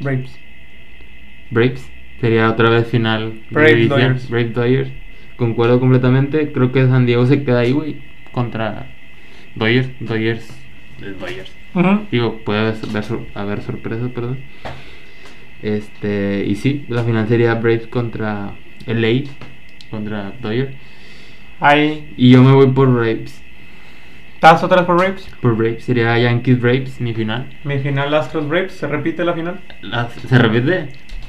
A: Braves.
B: Braves sería otra vez final.
A: Braves. Dodgers.
B: Braves Dodgers. Concuerdo completamente. Creo que San Diego se queda ahí, güey. Contra Dodgers. Dodgers. es Dodgers.
A: Ujú.
B: Digo, puede haber, haber sor- haber sorpresas, perdón. Este, y sí, la final sería Braves contra LA, contra Dodgers.
A: Ahí.
B: Y yo me voy por Braves.
A: ¿Estás otra vez por Braves?
B: Por Braves, sería Yankees Braves, mi final.
A: Mi final Astros Braves. Se repite la final.
B: La- ¿Se repite?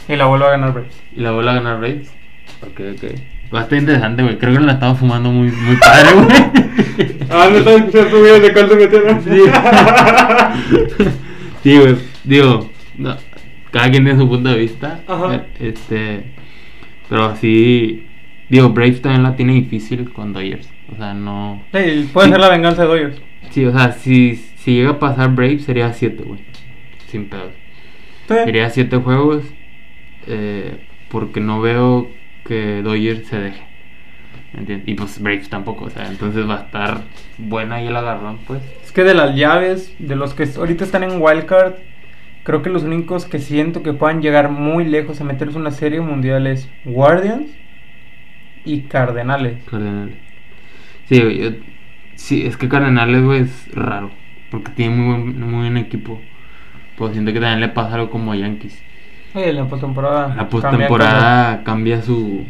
A: Y la vuelvo a ganar Braves.
B: ¿Y la bola a ganar Braves? Ok, ok. Va a estar interesante, güey. Creo que la estaba fumando muy, muy padre, güey.
A: Ah, no estás escuchando tu de cuál se metieron.
B: Sí, güey. Digo, no, cada quien tiene su punto de vista.
A: Ajá.
B: Eh, Este, pero sí, digo, Braves también la tiene difícil con Dodgers. O sea, no.
A: Sí, puede
B: Sí.
A: ser la venganza de Dodgers.
B: Sí, o sea, si, si llega a pasar Braves sería 7, güey. Sin pedos.
A: Sí.
B: Sería 7 juegos. eh, porque no veo que Dodgers se deje. ¿Me entiendes? Y pues Braves tampoco. O sea, entonces va a estar buena ahí el agarrón, pues.
A: Es que de las llaves, de los que ahorita están en Wildcard, creo que los únicos que siento que puedan llegar muy lejos a meterse en una serie mundial es Guardians y Cardenales.
B: Cardenales. Sí, yo- sí, es que Cardenales, güey, es raro. Porque tiene muy buen, muy buen equipo. Pues siento que también le pasa algo como a Yankees.
A: Eh, la postemporada.
B: La postemporada cambia su.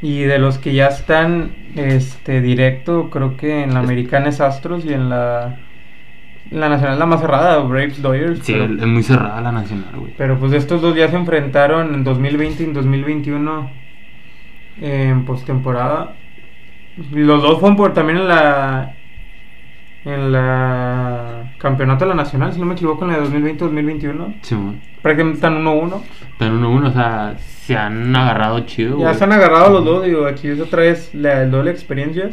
A: Y de los que ya están este directo, creo que en la americana es Astros y en la, la nacional la más cerrada, Braves Dodgers.
B: Sí,
A: pero,
B: es muy cerrada la nacional, güey.
A: pero pues estos dos ya se enfrentaron en 2020 y en 2021 en postemporada. Los dos fueron por también en la en la campeonato de la nacional, si no me equivoco, en la de 2020-2021.
B: Simón.
A: Prácticamente están 1-1.
B: Pero uno uno, o sea, se han agarrado chido,
A: Ya
B: güey.
A: se han agarrado los dos, digo, aquí es otra vez la, el doble experiencia.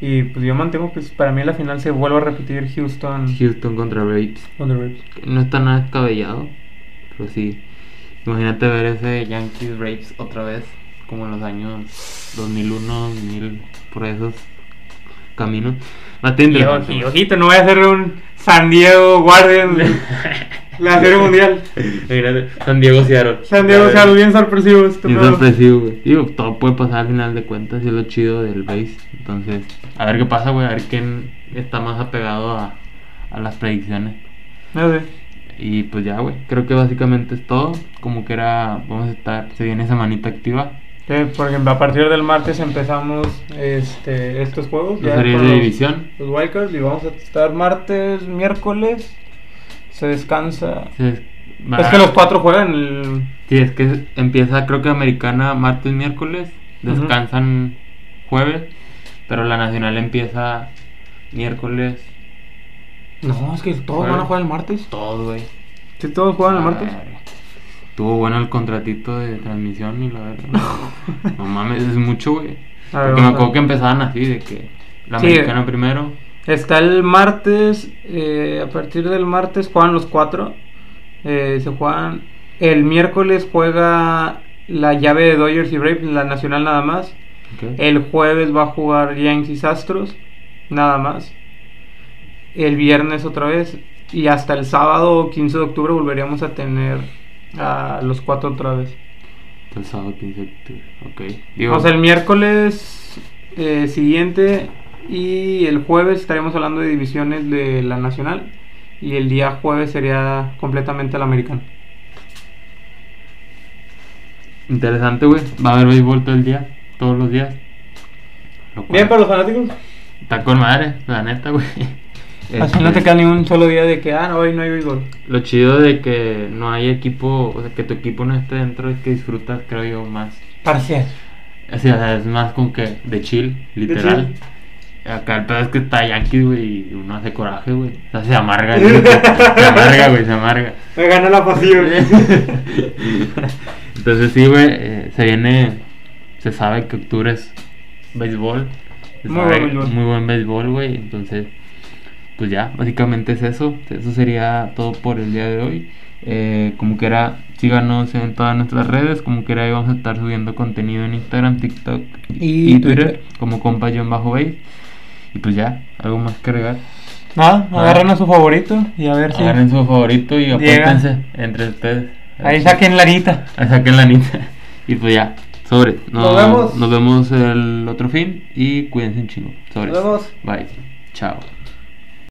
A: Y pues yo mantengo que para mí la final se vuelve a repetir Houston
B: Houston contra Braves.
A: on the Braves.
B: No está nada descabellado. Pero sí. Imagínate ver ese Yankees Braves otra vez. Como en los años 2001, 2000. Por esos estar
A: Y, ojito, no voy a hacer un San Diego Guardians de la serie mundial.
B: San Diego Seattle.
A: San Diego se bien sorpresivo. este
B: Bien sorpresivo, güey. Digo, todo puede pasar al final de cuentas y es lo chido del base. Entonces, a ver qué pasa, güey. A ver quién está más apegado a, a las predicciones.
A: No sé.
B: Y pues ya, güey. Creo que básicamente es todo. Como que era, vamos a estar, se viene semanita activa.
A: Por ejemplo, a partir del martes empezamos este, estos juegos.
B: Las
A: ya
B: de
A: los-
B: división.
A: Los wildcards y vamos a estar martes, miércoles. Se descansa.
B: Se- va-
A: Es que los cuatro juegan el.
B: Sí, es que empieza creo que americana martes, miércoles. Descansan jueves. Pero la nacional empieza miércoles.
A: No, es que todos
B: Jueves.
A: van a jugar el martes.
B: Todo, güey.
A: Sí, todos juegan el martes.
B: Estuvo bueno el contratito de transmisión y la verdad. no mames, es mucho, güey. Porque me acuerdo que empezaban así, de que la
A: Sí.
B: americana primero.
A: Está el martes, eh, a partir del martes juegan los cuatro. Eh, se juegan. El miércoles juega la llave de Dodgers y Braves, la nacional nada más. El jueves va a jugar Yankees Astros, nada más. El viernes otra vez. Y hasta el sábado 15 de octubre volveríamos a tener a los cuatro otra vez.
B: El sábado 15 de octubre. Ok. Digo,
A: O sea, el miércoles eh, siguiente y el jueves estaremos hablando de divisiones de la nacional. Y el día jueves sería completamente el americano.
B: interesante, güey. Va a haber béisbol todo el día, todos los días. Lo cual
A: Bien para los fanáticos.
B: Está con madre, la neta, güey.
A: Así no te queda ni un solo día de que, ah, no, hoy no hay béisbol.
B: Lo chido de que no hay equipo, o sea, que tu equipo no esté dentro es que disfrutas, creo yo, más.
A: Parcial.
B: O sea, es más con que de chill, literal. Acá el pedo es que está Yankees, güey, y uno hace coraje, güey. O sea, se amarga, güey. se amarga, güey, se amarga.
A: Me gana la pasión.
B: Entonces sí, güey, eh, se viene, se sabe que octubre es béisbol.
A: Muy
B: sabe-
A: buen béisbol.
B: Muy buen béisbol, güey. Entonces, pues ya, básicamente es eso. Eso sería todo por el día de hoy. Eh, como que era, síganos en todas nuestras redes. Como que era, ahí vamos a estar subiendo contenido en Instagram, TikTok
A: Y Twitter.
B: como compa John bajo base. Y pues ya, algo más que agregar.
A: Nada,
B: Ah.
A: agarren a su favorito y a ver si.
B: Agarren su favorito y
A: Llega.
B: apúntense entre ustedes.
A: Ahí saquen la anita.
B: Ahí saquen la anita. Y pues ya, sobre.
A: Nos vemos.
B: Nos vemos el otro fin y cuídense un chingo. Sobre.
A: Nos vemos.
B: Bye. Chao.